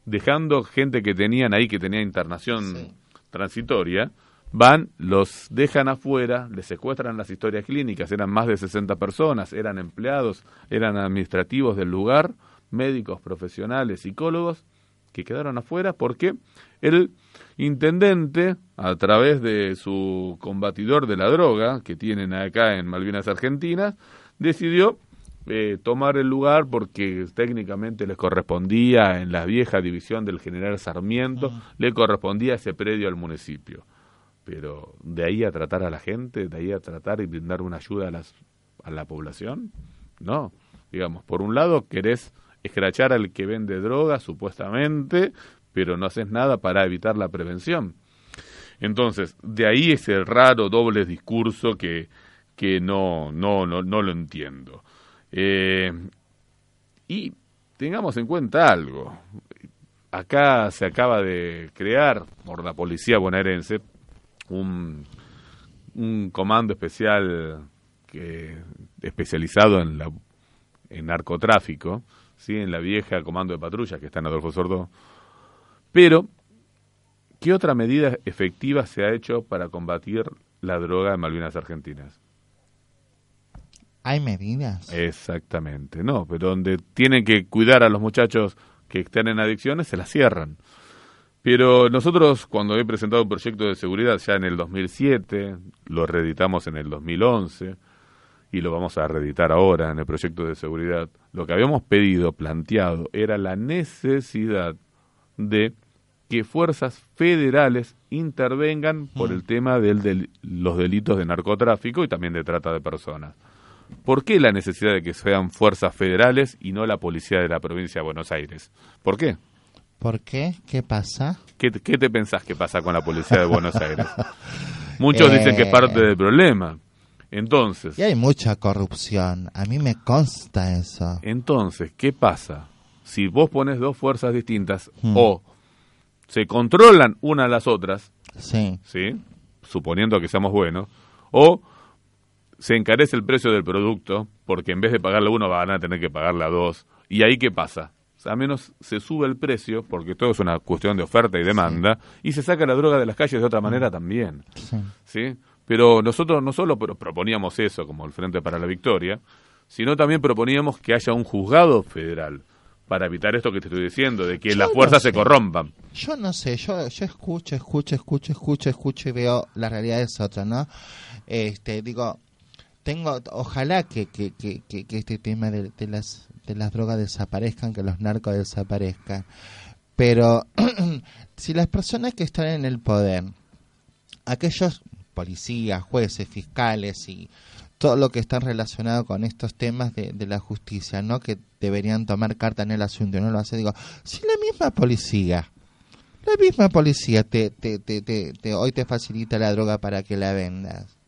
dejando gente que tenían ahí, que tenía internación Sí. transitoria, van, los dejan afuera, les secuestran las historias clínicas, eran más de 60 personas, eran empleados, eran administrativos del lugar, médicos, profesionales, psicólogos, que quedaron afuera porque el intendente, a través de su combatidor de la droga, que tienen acá en Malvinas Argentinas, decidió eh, tomar el lugar porque técnicamente les correspondía en la vieja división del general Sarmiento, le correspondía ese predio al municipio. Pero de ahí a tratar a la gente, de ahí a tratar y brindar una ayuda a, las, a la población, no. Digamos, por un lado querés escrachar al que vende droga, supuestamente, pero no haces nada para evitar la prevención. Entonces, de ahí ese raro doble discurso que, que no, no, no, no lo entiendo. Eh, y tengamos en cuenta algo. Acá se acaba de crear por la policía bonaerense un, un comando especial que, especializado en, la, en narcotráfico, ¿sí? en la vieja comando de patrulla que está en Adolfo Sordo. Pero, ¿qué otra medida efectiva se ha hecho para combatir la droga en Malvinas Argentinas? Hay medidas. Exactamente, no, pero donde tienen que cuidar a los muchachos que están en adicciones, se las cierran. Pero nosotros, cuando he presentado un proyecto de seguridad ya en el 2007, lo reeditamos en el 2011 y lo vamos a reeditar ahora en el proyecto de seguridad, lo que habíamos pedido, planteado, era la necesidad de que fuerzas federales intervengan por el tema de del, los delitos de narcotráfico y también de trata de personas. ¿Por qué la necesidad de que sean fuerzas federales y no la policía de la provincia de Buenos Aires? ¿Por qué? ¿Por qué? ¿Qué pasa? ¿Qué, qué te pensás que pasa con la policía de Buenos Aires? Muchos Eh. dicen que es parte del problema. Entonces, Y hay mucha corrupción. A mí me consta eso. entonces, ¿qué pasa? Si vos pones dos fuerzas distintas Hmm. o se controlan una a las otras, Sí. ¿sí? Suponiendo que seamos buenos, o se encarece el precio del producto, porque en vez de pagarle uno van a tener que pagarle a dos. ¿Y ahí qué pasa? A menos se sube el precio, porque todo es una cuestión de oferta y demanda, y se saca la droga de las calles de otra manera también. sí. ¿sí? Pero nosotros no solo pro- proponíamos eso como el Frente para la Victoria, sino también proponíamos que haya un juzgado federal para evitar esto que te estoy diciendo, de que Yo las no fuerzas sé. se corrompan. Yo no sé, yo, yo escucho, escucho, escucho, escucho, escucho y veo la realidad es otra, ¿no? Este, digo, tengo, ojalá que, que, que, este tema de, las de las drogas desaparezcan, que los narcos desaparezcan. Pero si las personas que están en el poder, aquellos policías, jueces, fiscales y todo lo que está relacionado con estos temas de, la justicia, ¿no? Que deberían tomar carta en el asunto y no lo hace. Digo, si la misma policía, la misma policía te, te, te, te- hoy te facilita la droga para que la vendas.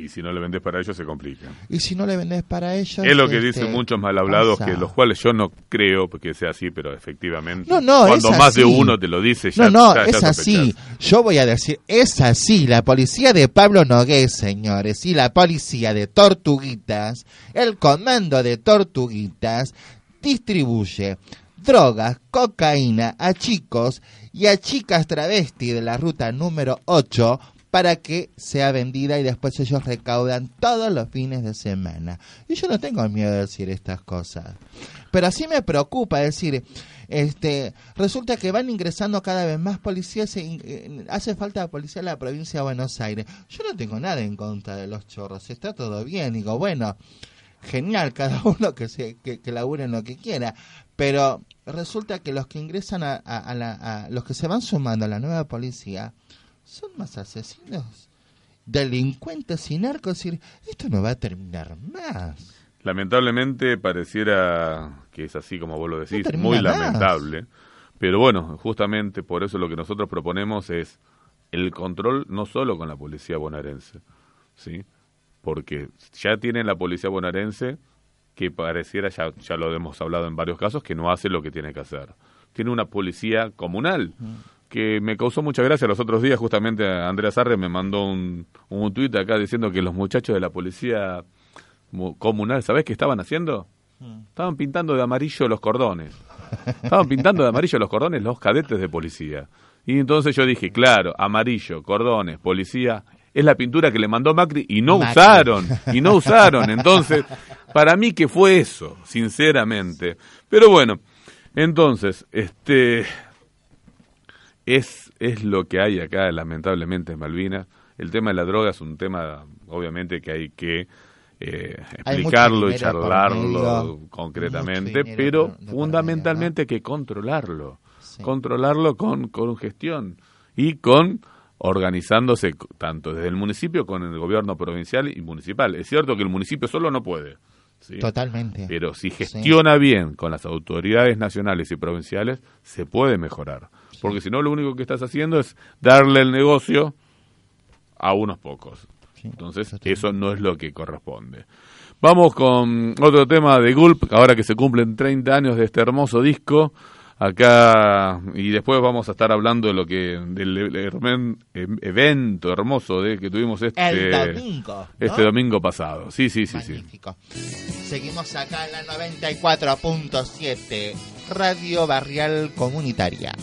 Y si no le vendes para ellos se complica. Y si no le vendes para ellos... Es lo que este, dicen muchos mal hablados, pasa. que los cuales yo no creo que sea así, pero efectivamente. No, no, cuando más de uno te lo dice, ya No, no, ya- ya es así. Yo voy a decir, es así. La policía de Pablo Nogués, señores, y la policía de Tortuguitas, el comando de Tortuguitas, distribuye drogas, cocaína a chicos y a chicas travesti de la ruta número 8 para que sea vendida y después ellos recaudan todos los fines de semana. Y yo no tengo miedo de decir estas cosas. Pero así me preocupa decir, este, resulta que van ingresando cada vez más policías, e hace falta policía en la provincia de Buenos Aires. Yo no tengo nada en contra de los chorros, está todo bien, digo, bueno, genial, cada uno que se que, que labure en lo que quiera, pero resulta que los que ingresan a, la, los que se van sumando a la nueva policía son más asesinos, delincuentes y narcos, decir, esto no va a terminar más. Lamentablemente pareciera que es así como vos lo decís, muy más. lamentable. Pero bueno, justamente por eso lo que nosotros proponemos es el control no solo con la policía bonaerense, ¿sí? Porque ya tienen la policía bonaerense que pareciera, ya, ya lo hemos hablado en varios casos, que no hace lo que tiene que hacer. Tiene una policía comunal que me causó mucha gracia los otros días, justamente Andrea Sarre me mandó un, un tuit acá diciendo que los muchachos de la policía mu- comunal, ¿sabés qué estaban haciendo? Estaban pintando de amarillo los cordones. Estaban pintando de amarillo los cordones los cadetes de policía. Y entonces yo dije, claro, amarillo, cordones, policía, es la pintura que le mandó Macri y no Macri. usaron, y no usaron. Entonces, para mí que fue eso, sinceramente. Pero bueno, entonces, este es, es lo que hay acá, lamentablemente, en Malvinas. El tema de la droga es un tema, obviamente, que hay que eh, Hay explicarlo y charlarlo medio, concretamente, pero de fundamentalmente hay que controlarlo. Sí. Controlarlo con, con gestión y con organizándose tanto desde el municipio con el gobierno provincial y municipal. Es cierto que el municipio solo no puede. ¿sí? Totalmente. Pero si gestiona bien con las autoridades nacionales y provinciales, se puede mejorar. Porque si no, lo único que estás haciendo es darle el negocio a unos pocos. Sí, Entonces, eso no es lo que corresponde. Vamos con otro tema de Gulp, ahora que se cumplen 30 años de este hermoso disco. Acá, y después vamos a estar hablando de lo que, del e- hermen- em- evento hermoso de que tuvimos este, El domingo. ¿no? este domingo pasado. Sí, sí, sí, sí. Seguimos acá en la 94.7, Radio Barrial Comunitaria.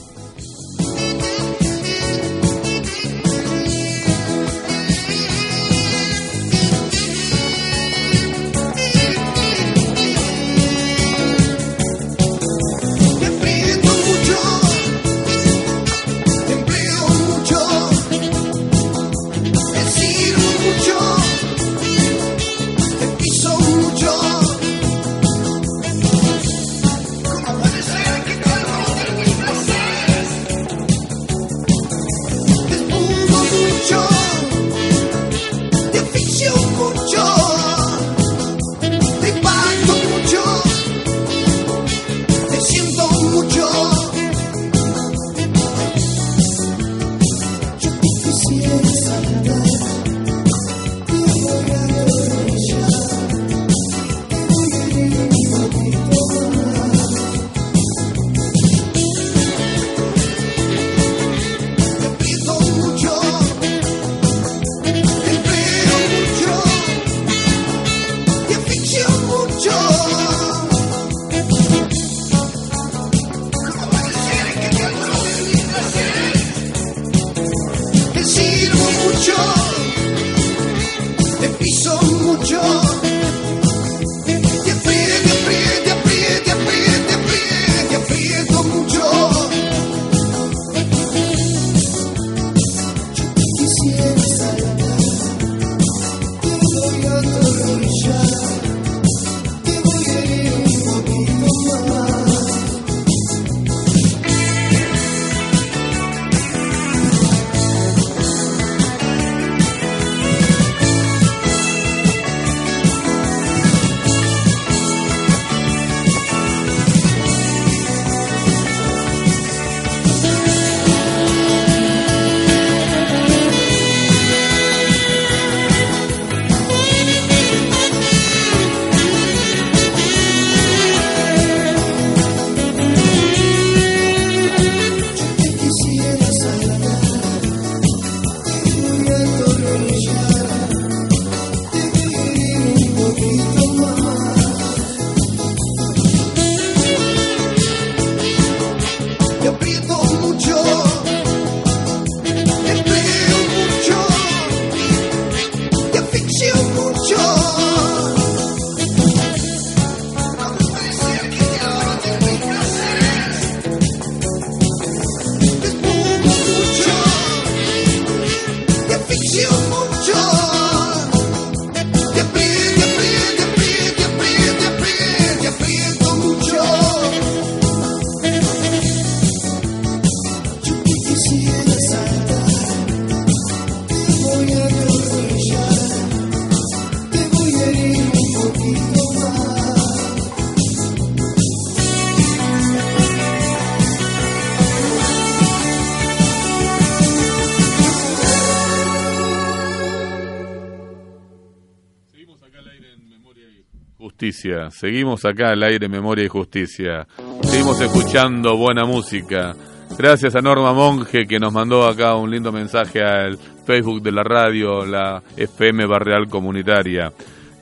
Seguimos acá al aire Memoria y Justicia. Seguimos escuchando buena música. Gracias a Norma Monge que nos mandó acá un lindo mensaje al Facebook de la radio, la FM Barreal Comunitaria,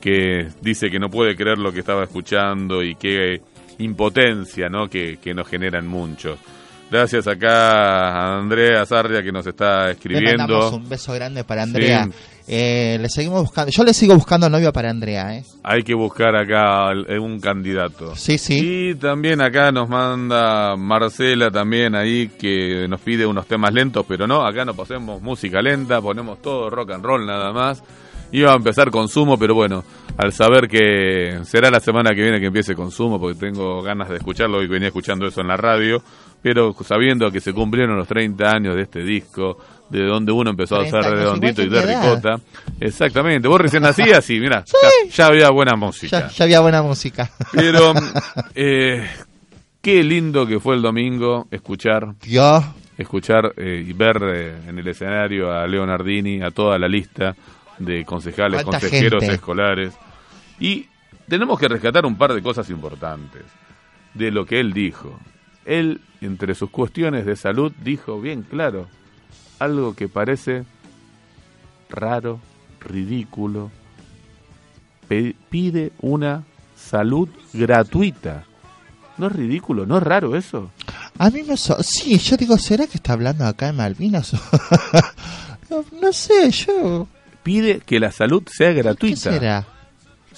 que dice que no puede creer lo que estaba escuchando y qué impotencia ¿no? que, que nos generan muchos. Gracias acá a Andrea Sarria que nos está Le escribiendo. mandamos un beso grande para Andrea. Eh, le seguimos buscando. Yo le sigo buscando novio para Andrea, ¿eh? Hay que buscar acá eh, un candidato. Sí, sí. Y también acá nos manda Marcela también ahí que nos pide unos temas lentos, pero no, acá no pasemos música lenta, ponemos todo rock and roll nada más. Iba a empezar consumo, pero bueno, al saber que será la semana que viene que empiece consumo, porque tengo ganas de escucharlo y venía escuchando eso en la radio, pero sabiendo que se cumplieron los 30 años de este disco, de donde uno empezó a 30 hacer años, redondito y de ricota. Exactamente, vos recién nacías y mira, ya, ya había buena música. Ya, ya había buena música. Pero eh, qué lindo que fue el domingo escuchar, Dios. escuchar eh, y ver eh, en el escenario a Leonardini, a toda la lista de concejales, consejeros gente. escolares. Y tenemos que rescatar un par de cosas importantes de lo que él dijo. Él, entre sus cuestiones de salud, dijo bien claro algo que parece raro, ridículo. Pide una salud gratuita. ¿No es ridículo? ¿No es raro eso? A mí me... so- sí, yo digo, ¿será que está hablando acá en Malvinas? no, no sé, yo... Pide que la salud sea ¿Qué gratuita. será?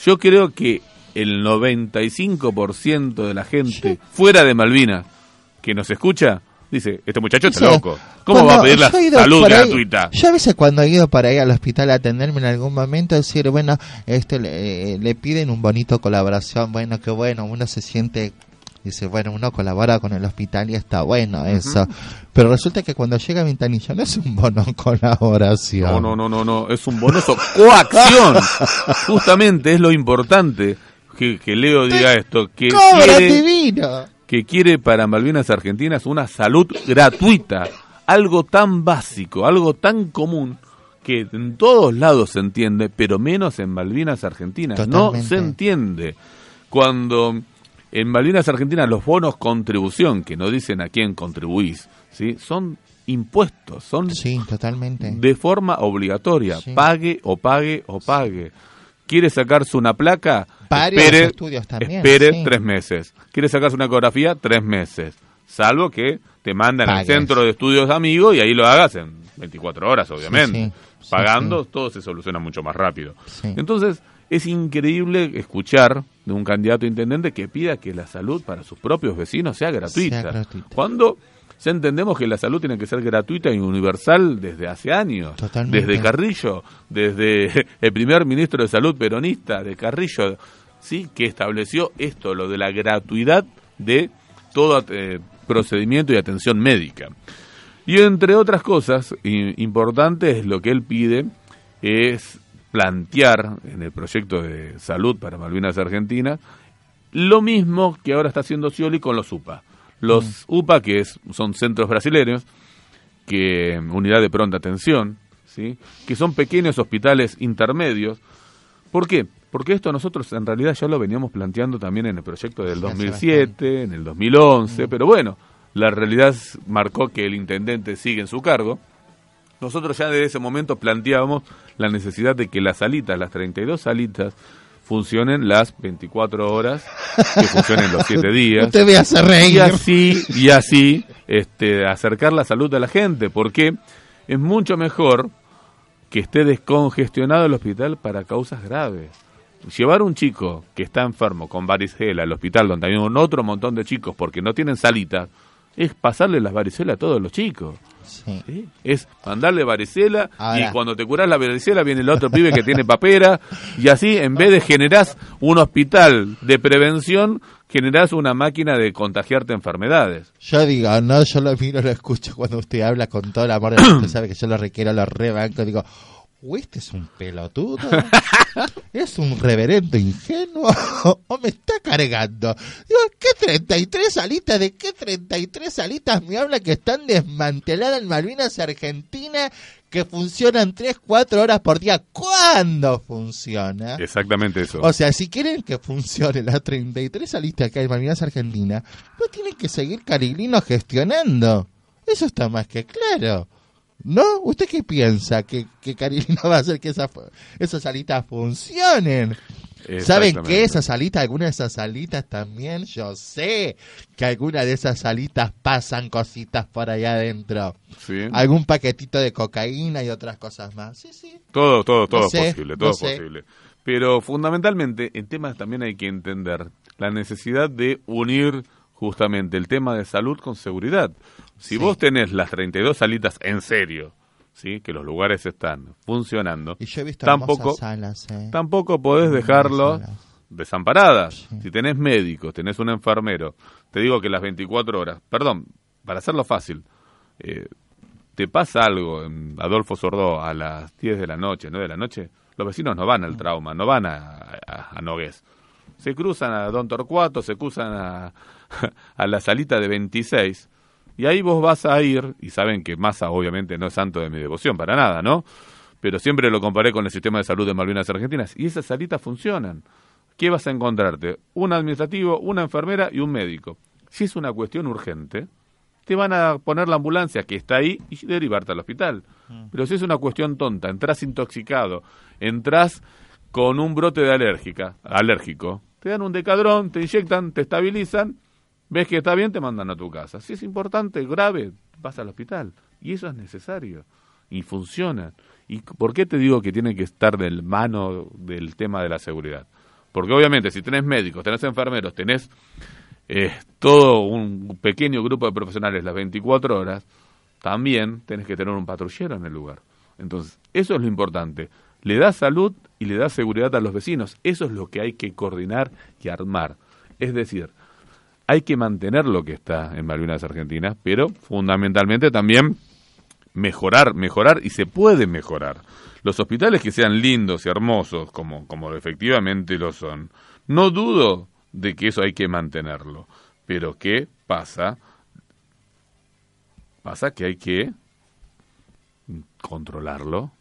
Yo creo que el 95% de la gente fuera de Malvinas que nos escucha dice, este muchacho está loco. ¿Cómo va a pedir la salud por ahí- gratuita? yo a veces cuando he ido para ir al hospital a atenderme en algún momento, decir, bueno, este le, eh, le piden un bonito colaboración, bueno, qué bueno, uno se siente, dice, bueno, uno colabora con el hospital y está bueno eso. Pero resulta que cuando llega a Ventanilla no es un bono colaboración. No, no, no, no, no, es un bonoso coacción. Justamente es lo importante que, que Leo diga esto, que ¡Cobra quiere, divino! que quiere para Malvinas Argentinas una salud gratuita, algo tan básico, algo tan común que en todos lados se entiende, pero menos en Malvinas Argentinas. No se entiende. Cuando en Malvinas Argentinas los bonos contribución, que no dicen a quién contribuís, ¿sí? son impuestos, son Sí, totalmente. de forma obligatoria, Sí. pague o pague o pague. ¿Quiere sacarse una placa? Varios espere, estudios también, espere sí. tres meses. ¿Quiere sacarse una ecografía? Tres meses. Salvo que te mandan al centro de estudios amigos y ahí lo hagas en 24 horas, obviamente. Pagando, todo se soluciona mucho más rápido. Entonces, es increíble escuchar de un candidato a intendente que pida que la salud para sus propios vecinos sea gratuita. Sea gratuita. Cuando ya entendemos que la salud tiene que ser gratuita y universal desde hace años. Totalmente. Desde Carrillo, desde el primer ministro de Salud peronista de Carrillo, sí, que estableció esto, lo de la gratuidad de todo eh, procedimiento y atención médica. Y entre otras cosas importantes, lo que él pide es plantear en el proyecto de salud para Malvinas Argentinas lo mismo que ahora está haciendo Scioli con los UPA. Los UPA, que es- son centros brasileños, que unidad de pronta atención, ¿sí? que son pequeños hospitales intermedios. ¿Por qué? Porque esto nosotros en realidad ya lo veníamos planteando también en el proyecto del Sí, hace 2007, en el 2011, pero bueno, la realidad marcó que el intendente sigue en su cargo. Nosotros ya desde ese momento planteábamos la necesidad de que las salitas, las 32 salitas, funcionen las 24 horas, que funcionen los 7 días. Usted me hace Y reír. así, y así, este, acercar la salud a la gente, porque es mucho mejor que esté descongestionado el hospital para causas graves. Llevar un chico que está enfermo con varicela al hospital donde hay un otro montón de chicos porque no tienen salita, es pasarle las varicelas a todos los chicos. Sí. ¿sí? Es mandarle varicela Ahora. y cuando te curas la varicela viene el otro pibe que tiene papera y así en vez de generás un hospital de prevención, generás una máquina de contagiarte enfermedades. Yo digo, no, yo lo miro, lo escucho cuando usted habla con todo el amor. mundo, Usted sabe que yo lo requiero, lo rebanco. Digo, ¿o este es un pelotudo? ¿Es un reverendo ingenuo? ¿O me está cargando? Digo, ¿qué 33 salitas? ¿De qué 33 salitas me habla que están desmanteladas en Malvinas Argentina? que funcionan 3, 4 horas por día. ¿Cuándo funciona? Exactamente eso. O sea, si quieren que funcione las 33 salitas que hay en Malvinas Argentina, no tienen que seguir Cariglino gestionando. Eso está más que claro. ¿No? ¿Usted qué piensa? ¿Que, que Cariglino va a hacer que esas, esas salitas funcionen? ¿Saben qué? Esas salitas, algunas de esas salitas también, yo sé que algunas de esas salitas pasan cositas por allá adentro. Sí. Algún paquetito de cocaína y otras cosas más. Sí, sí. Todo, todo, todo No es sé, posible, todo no es sé. posible. Pero fundamentalmente, en temas también hay que entender la necesidad de unir justamente el tema de salud con seguridad. Si Sí. vos tenés las 32 salitas en serio, ¿sí? que los lugares están funcionando, Y yo he visto tampoco, salas, eh. tampoco podés dejarlo salas. desamparadas. Sí. Si tenés médicos, tenés un enfermero, te digo que las 24 horas, perdón, para hacerlo fácil, eh, te pasa algo en Adolfo Sordó a las 10 de la noche, 9 de la noche, los vecinos no van al trauma, no van a, a, a Nogués. Se cruzan a Don Torcuato, se cruzan a, a la salita de 26, y ahí vos vas a ir, y saben que Massa obviamente no es santo de mi devoción, para nada, ¿no? Pero siempre lo comparé con el sistema de salud de Malvinas Argentinas, y esas salitas funcionan. ¿Qué vas a encontrarte? Un administrativo, una enfermera y un médico. Si es una cuestión urgente, te van a poner la ambulancia que está ahí y derivarte al hospital. Pero si es una cuestión tonta, entras intoxicado, entras con un brote de alérgica, alérgico, te dan un decadrón, te inyectan, te estabilizan, ves que está bien, te mandan a tu casa. Si es importante, grave, vas al hospital. Y eso es necesario. Y funciona. ¿Y por qué te digo que tiene que estar del mano del tema de la seguridad? Porque obviamente si tenés médicos, tenés enfermeros, tenés eh, todo un pequeño grupo de profesionales las 24 horas, también tenés que tener un patrullero en el lugar. Entonces, eso es lo importante. Le da salud y le da seguridad a los vecinos. Eso es lo que hay que coordinar y armar. Es decir, hay que mantener lo que está en Malvinas Argentinas, pero fundamentalmente también mejorar, mejorar y se puede mejorar. Los hospitales que sean lindos y hermosos, como, como efectivamente lo son, no dudo de que eso hay que mantenerlo. Pero ¿qué pasa? Pasa que hay que controlarlo,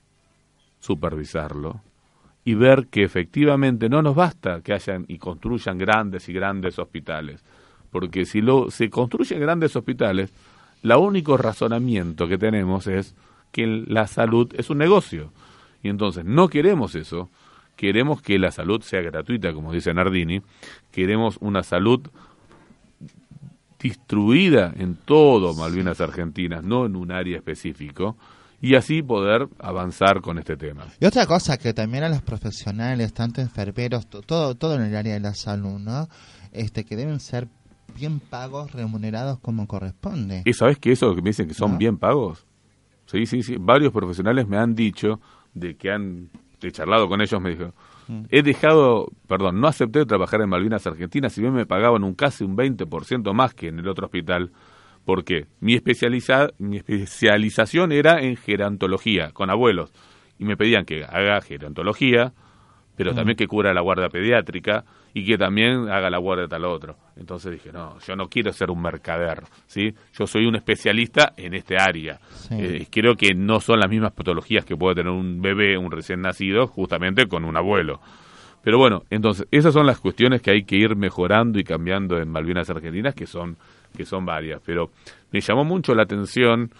supervisarlo y ver que efectivamente no nos basta que hayan y construyan grandes y grandes hospitales. Porque si lo, se construyen grandes hospitales, el único razonamiento que tenemos es que la salud es un negocio. Y entonces no queremos eso, queremos que la salud sea gratuita, como dice Nardini, queremos una salud distribuida en todo Malvinas Argentinas, no en un área específico, y así poder avanzar con este tema. Y otra cosa que también a los profesionales, tanto enfermeros, to- todo, todo en el área de la salud, ¿no? Este, que deben ser bien pagos, remunerados como corresponde. ¿Y sabes que eso que me dicen que son ¿No? bien pagos? Sí, sí, sí. Varios profesionales me han dicho de que han he charlado con ellos, me dijo, he dejado, perdón, no acepté trabajar en Malvinas Argentinas, si bien me pagaban un casi un 20% más que en el otro hospital, porque mi, especializa, mi especialización era en gerontología, con abuelos, y me pedían que haga gerontología, pero también que cubra la guardia pediátrica y que también haga la guardia de tal otro. Entonces dije, no, yo no quiero ser un mercader, ¿sí? Yo soy un especialista en este área. Sí. Eh, creo que no son las mismas patologías que puede tener un bebé, un recién nacido, justamente con un abuelo. Pero bueno, entonces, esas son las cuestiones que hay que ir mejorando y cambiando en Malvinas Argentinas, que son, que son varias. Pero me llamó mucho la atención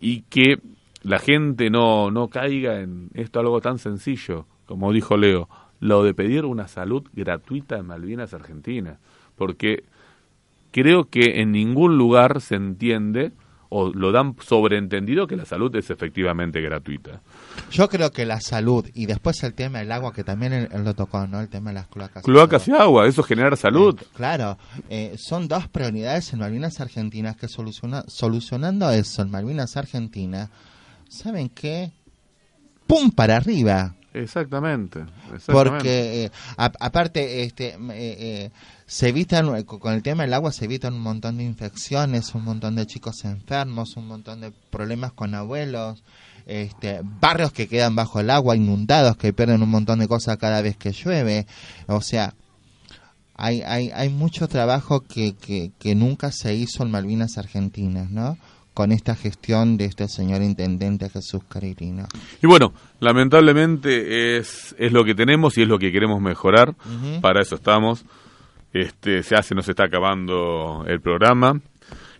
y que la gente no, no caiga en esto algo tan sencillo, como dijo Leo, lo de pedir una salud gratuita en Malvinas Argentinas. Porque creo que en ningún lugar se entiende o lo dan sobreentendido que la salud es efectivamente gratuita. Yo creo que la salud y después el tema del agua, que también él, él lo tocó, ¿no? El tema de las cloacas. Cloacas y agua, eso genera salud. Eh, claro, eh, son dos prioridades en Malvinas Argentinas que soluciona, solucionando eso en Malvinas Argentinas, ¿saben qué? ¡Pum! para arriba. Exactamente. exactamente. Porque, eh, aparte, este, eh, eh, se evitan, con el tema del agua se evitan un montón de infecciones, un montón de chicos enfermos, un montón de problemas con abuelos, este, barrios que quedan bajo el agua, inundados, que pierden un montón de cosas cada vez que llueve. O sea, hay, hay, hay mucho trabajo que, que nunca se hizo en Malvinas Argentinas, ¿no? Con esta gestión de este señor intendente Jesús Carilino. Y bueno, lamentablemente es, es lo que tenemos y es lo que queremos mejorar. Para eso estamos. Este, se hace, nos está acabando el programa.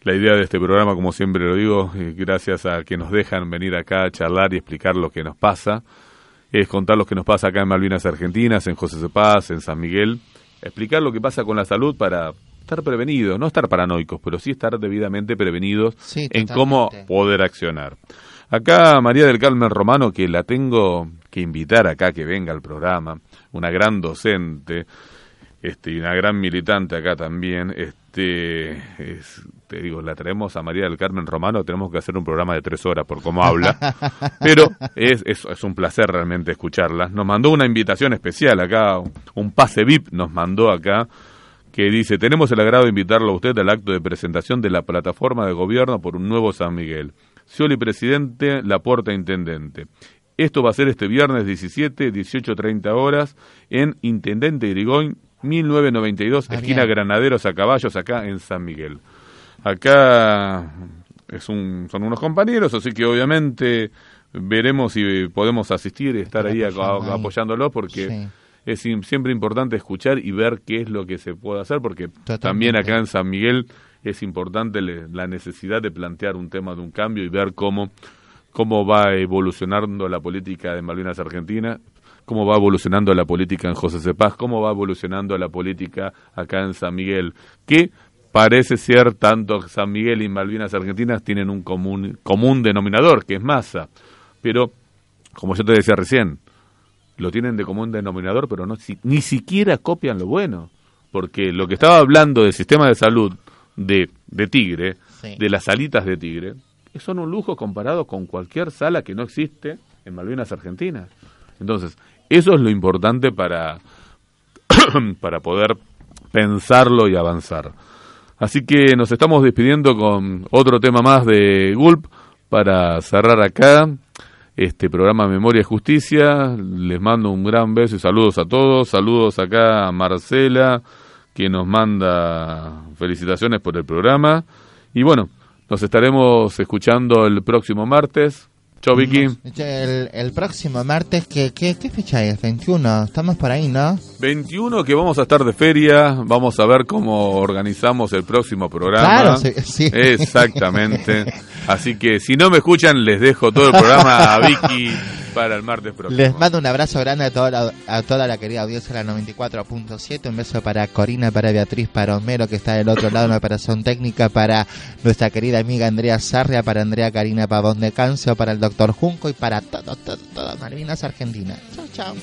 La idea de este programa, como siempre lo digo, eh, gracias a que nos dejan venir acá a charlar y explicar lo que nos pasa, es contar lo que nos pasa acá en Malvinas Argentinas, en José Cepaz, en San Miguel, explicar lo que pasa con la salud para estar prevenidos, no estar paranoicos, pero sí estar debidamente prevenidos Sí, en cómo poder accionar. Acá María del Carmen Romano, que la tengo que invitar acá que venga al programa, una gran docente, este, y una gran militante acá también, este, es- te digo, la traemos a María del Carmen Romano, tenemos que hacer un programa de tres horas por cómo habla, pero es, es, es un placer realmente escucharla. Nos mandó una invitación especial acá, un pase VIP nos mandó acá, que dice, tenemos el agrado de invitarlo a usted al acto de presentación de la plataforma de gobierno por un nuevo San Miguel. Scioli presidente, Laporta intendente. Esto va a ser este viernes 17, 18.30 horas en Intendente Irigoyen, 1992, Ah, esquina bien. Granaderos a Caballos, acá en San Miguel. Acá es un, son unos compañeros, así que obviamente veremos si podemos asistir y estar ahí, Apoyando a- ahí. apoyándolo porque Sí. Es siempre importante escuchar y ver qué es lo que se puede hacer, porque Totalmente. también acá en San Miguel es importante le- la necesidad de plantear un tema de un cambio y ver cómo, cómo va evolucionando la política de Malvinas Argentina, cómo va evolucionando la política en José Cepaz, cómo va evolucionando la política acá en San Miguel, que parece ser tanto San Miguel y Malvinas Argentinas tienen un común, común denominador, que es masa, pero como yo te decía recién, lo tienen de común denominador, pero no si- ni siquiera copian lo bueno. Porque lo que estaba hablando del sistema de salud de, de Tigre, Sí. de las salitas de Tigre, son un lujo comparado con cualquier sala que no existe en Malvinas Argentinas. Entonces, eso es lo importante para, para poder pensarlo y avanzar. Así que nos estamos despidiendo con otro tema más de Gulp para cerrar acá este programa Memoria y Justicia. Les mando un gran beso y saludos a todos. Saludos acá a Marcela, que nos manda felicitaciones por el programa. Y bueno, nos estaremos escuchando el próximo martes. Chau, Vicky. El, el próximo martes, ¿qué, qué, ¿qué fecha es? 21, estamos por ahí, ¿no? 21 que vamos a estar de feria, vamos a ver cómo organizamos el próximo programa. Claro, sí, sí. Exactamente. Así que si no me escuchan, les dejo todo el programa a Vicky para el martes próximo. Les mando un abrazo grande a toda la, a toda la querida audiencia de la 94.7. Un beso para Corina, para Beatriz, para Homero, que está del otro lado en la operación técnica, para nuestra querida amiga Andrea Sarria, para Andrea Karina Pavón de Cancio, para el doctor Junco y para todo, todo, todas Malvinas Argentinas. Chao, chao.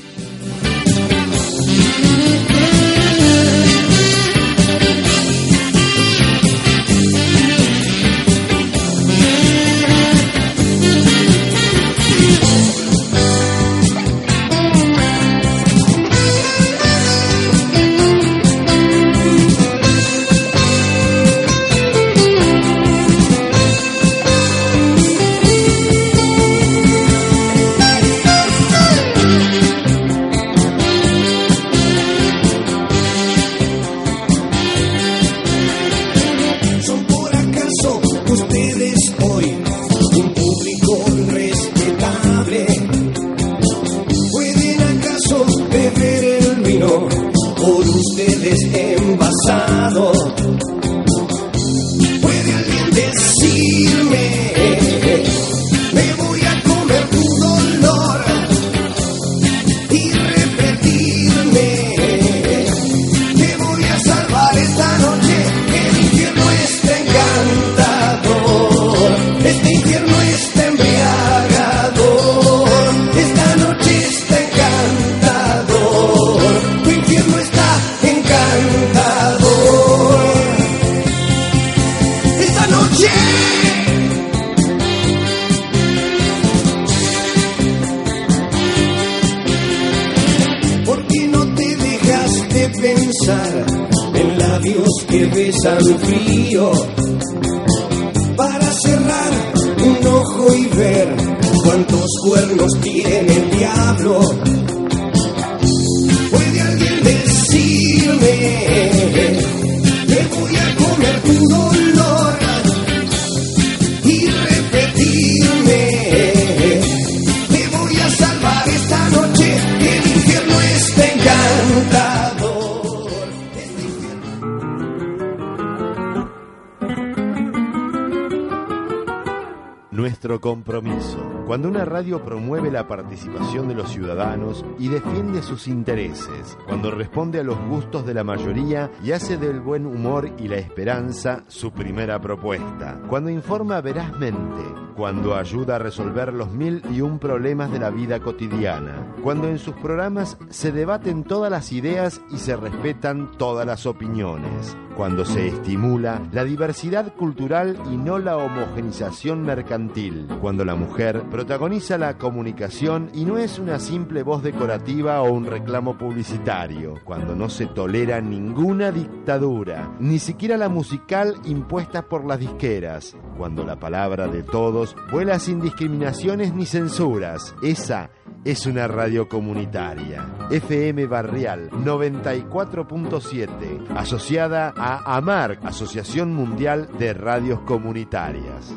Que besan Cuando una radio promueve la participación de los ciudadanos y defiende sus intereses, cuando responde a los gustos de la mayoría y hace del buen humor y la esperanza su primera propuesta, cuando informa verazmente, cuando ayuda a resolver los mil y un problemas de la vida cotidiana, cuando en sus programas se debaten todas las ideas y se respetan todas las opiniones, cuando se estimula la diversidad cultural y no la homogenización mercantil, cuando la mujer la comunicación y no es una simple voz decorativa o un reclamo publicitario, cuando no se tolera ninguna dictadura, ni siquiera la musical impuesta por las disqueras, cuando la palabra de todos vuela sin discriminaciones ni censuras. Esa es una radio comunitaria. FM Barrial 94.7, asociada a AMARC, Asociación Mundial de Radios Comunitarias.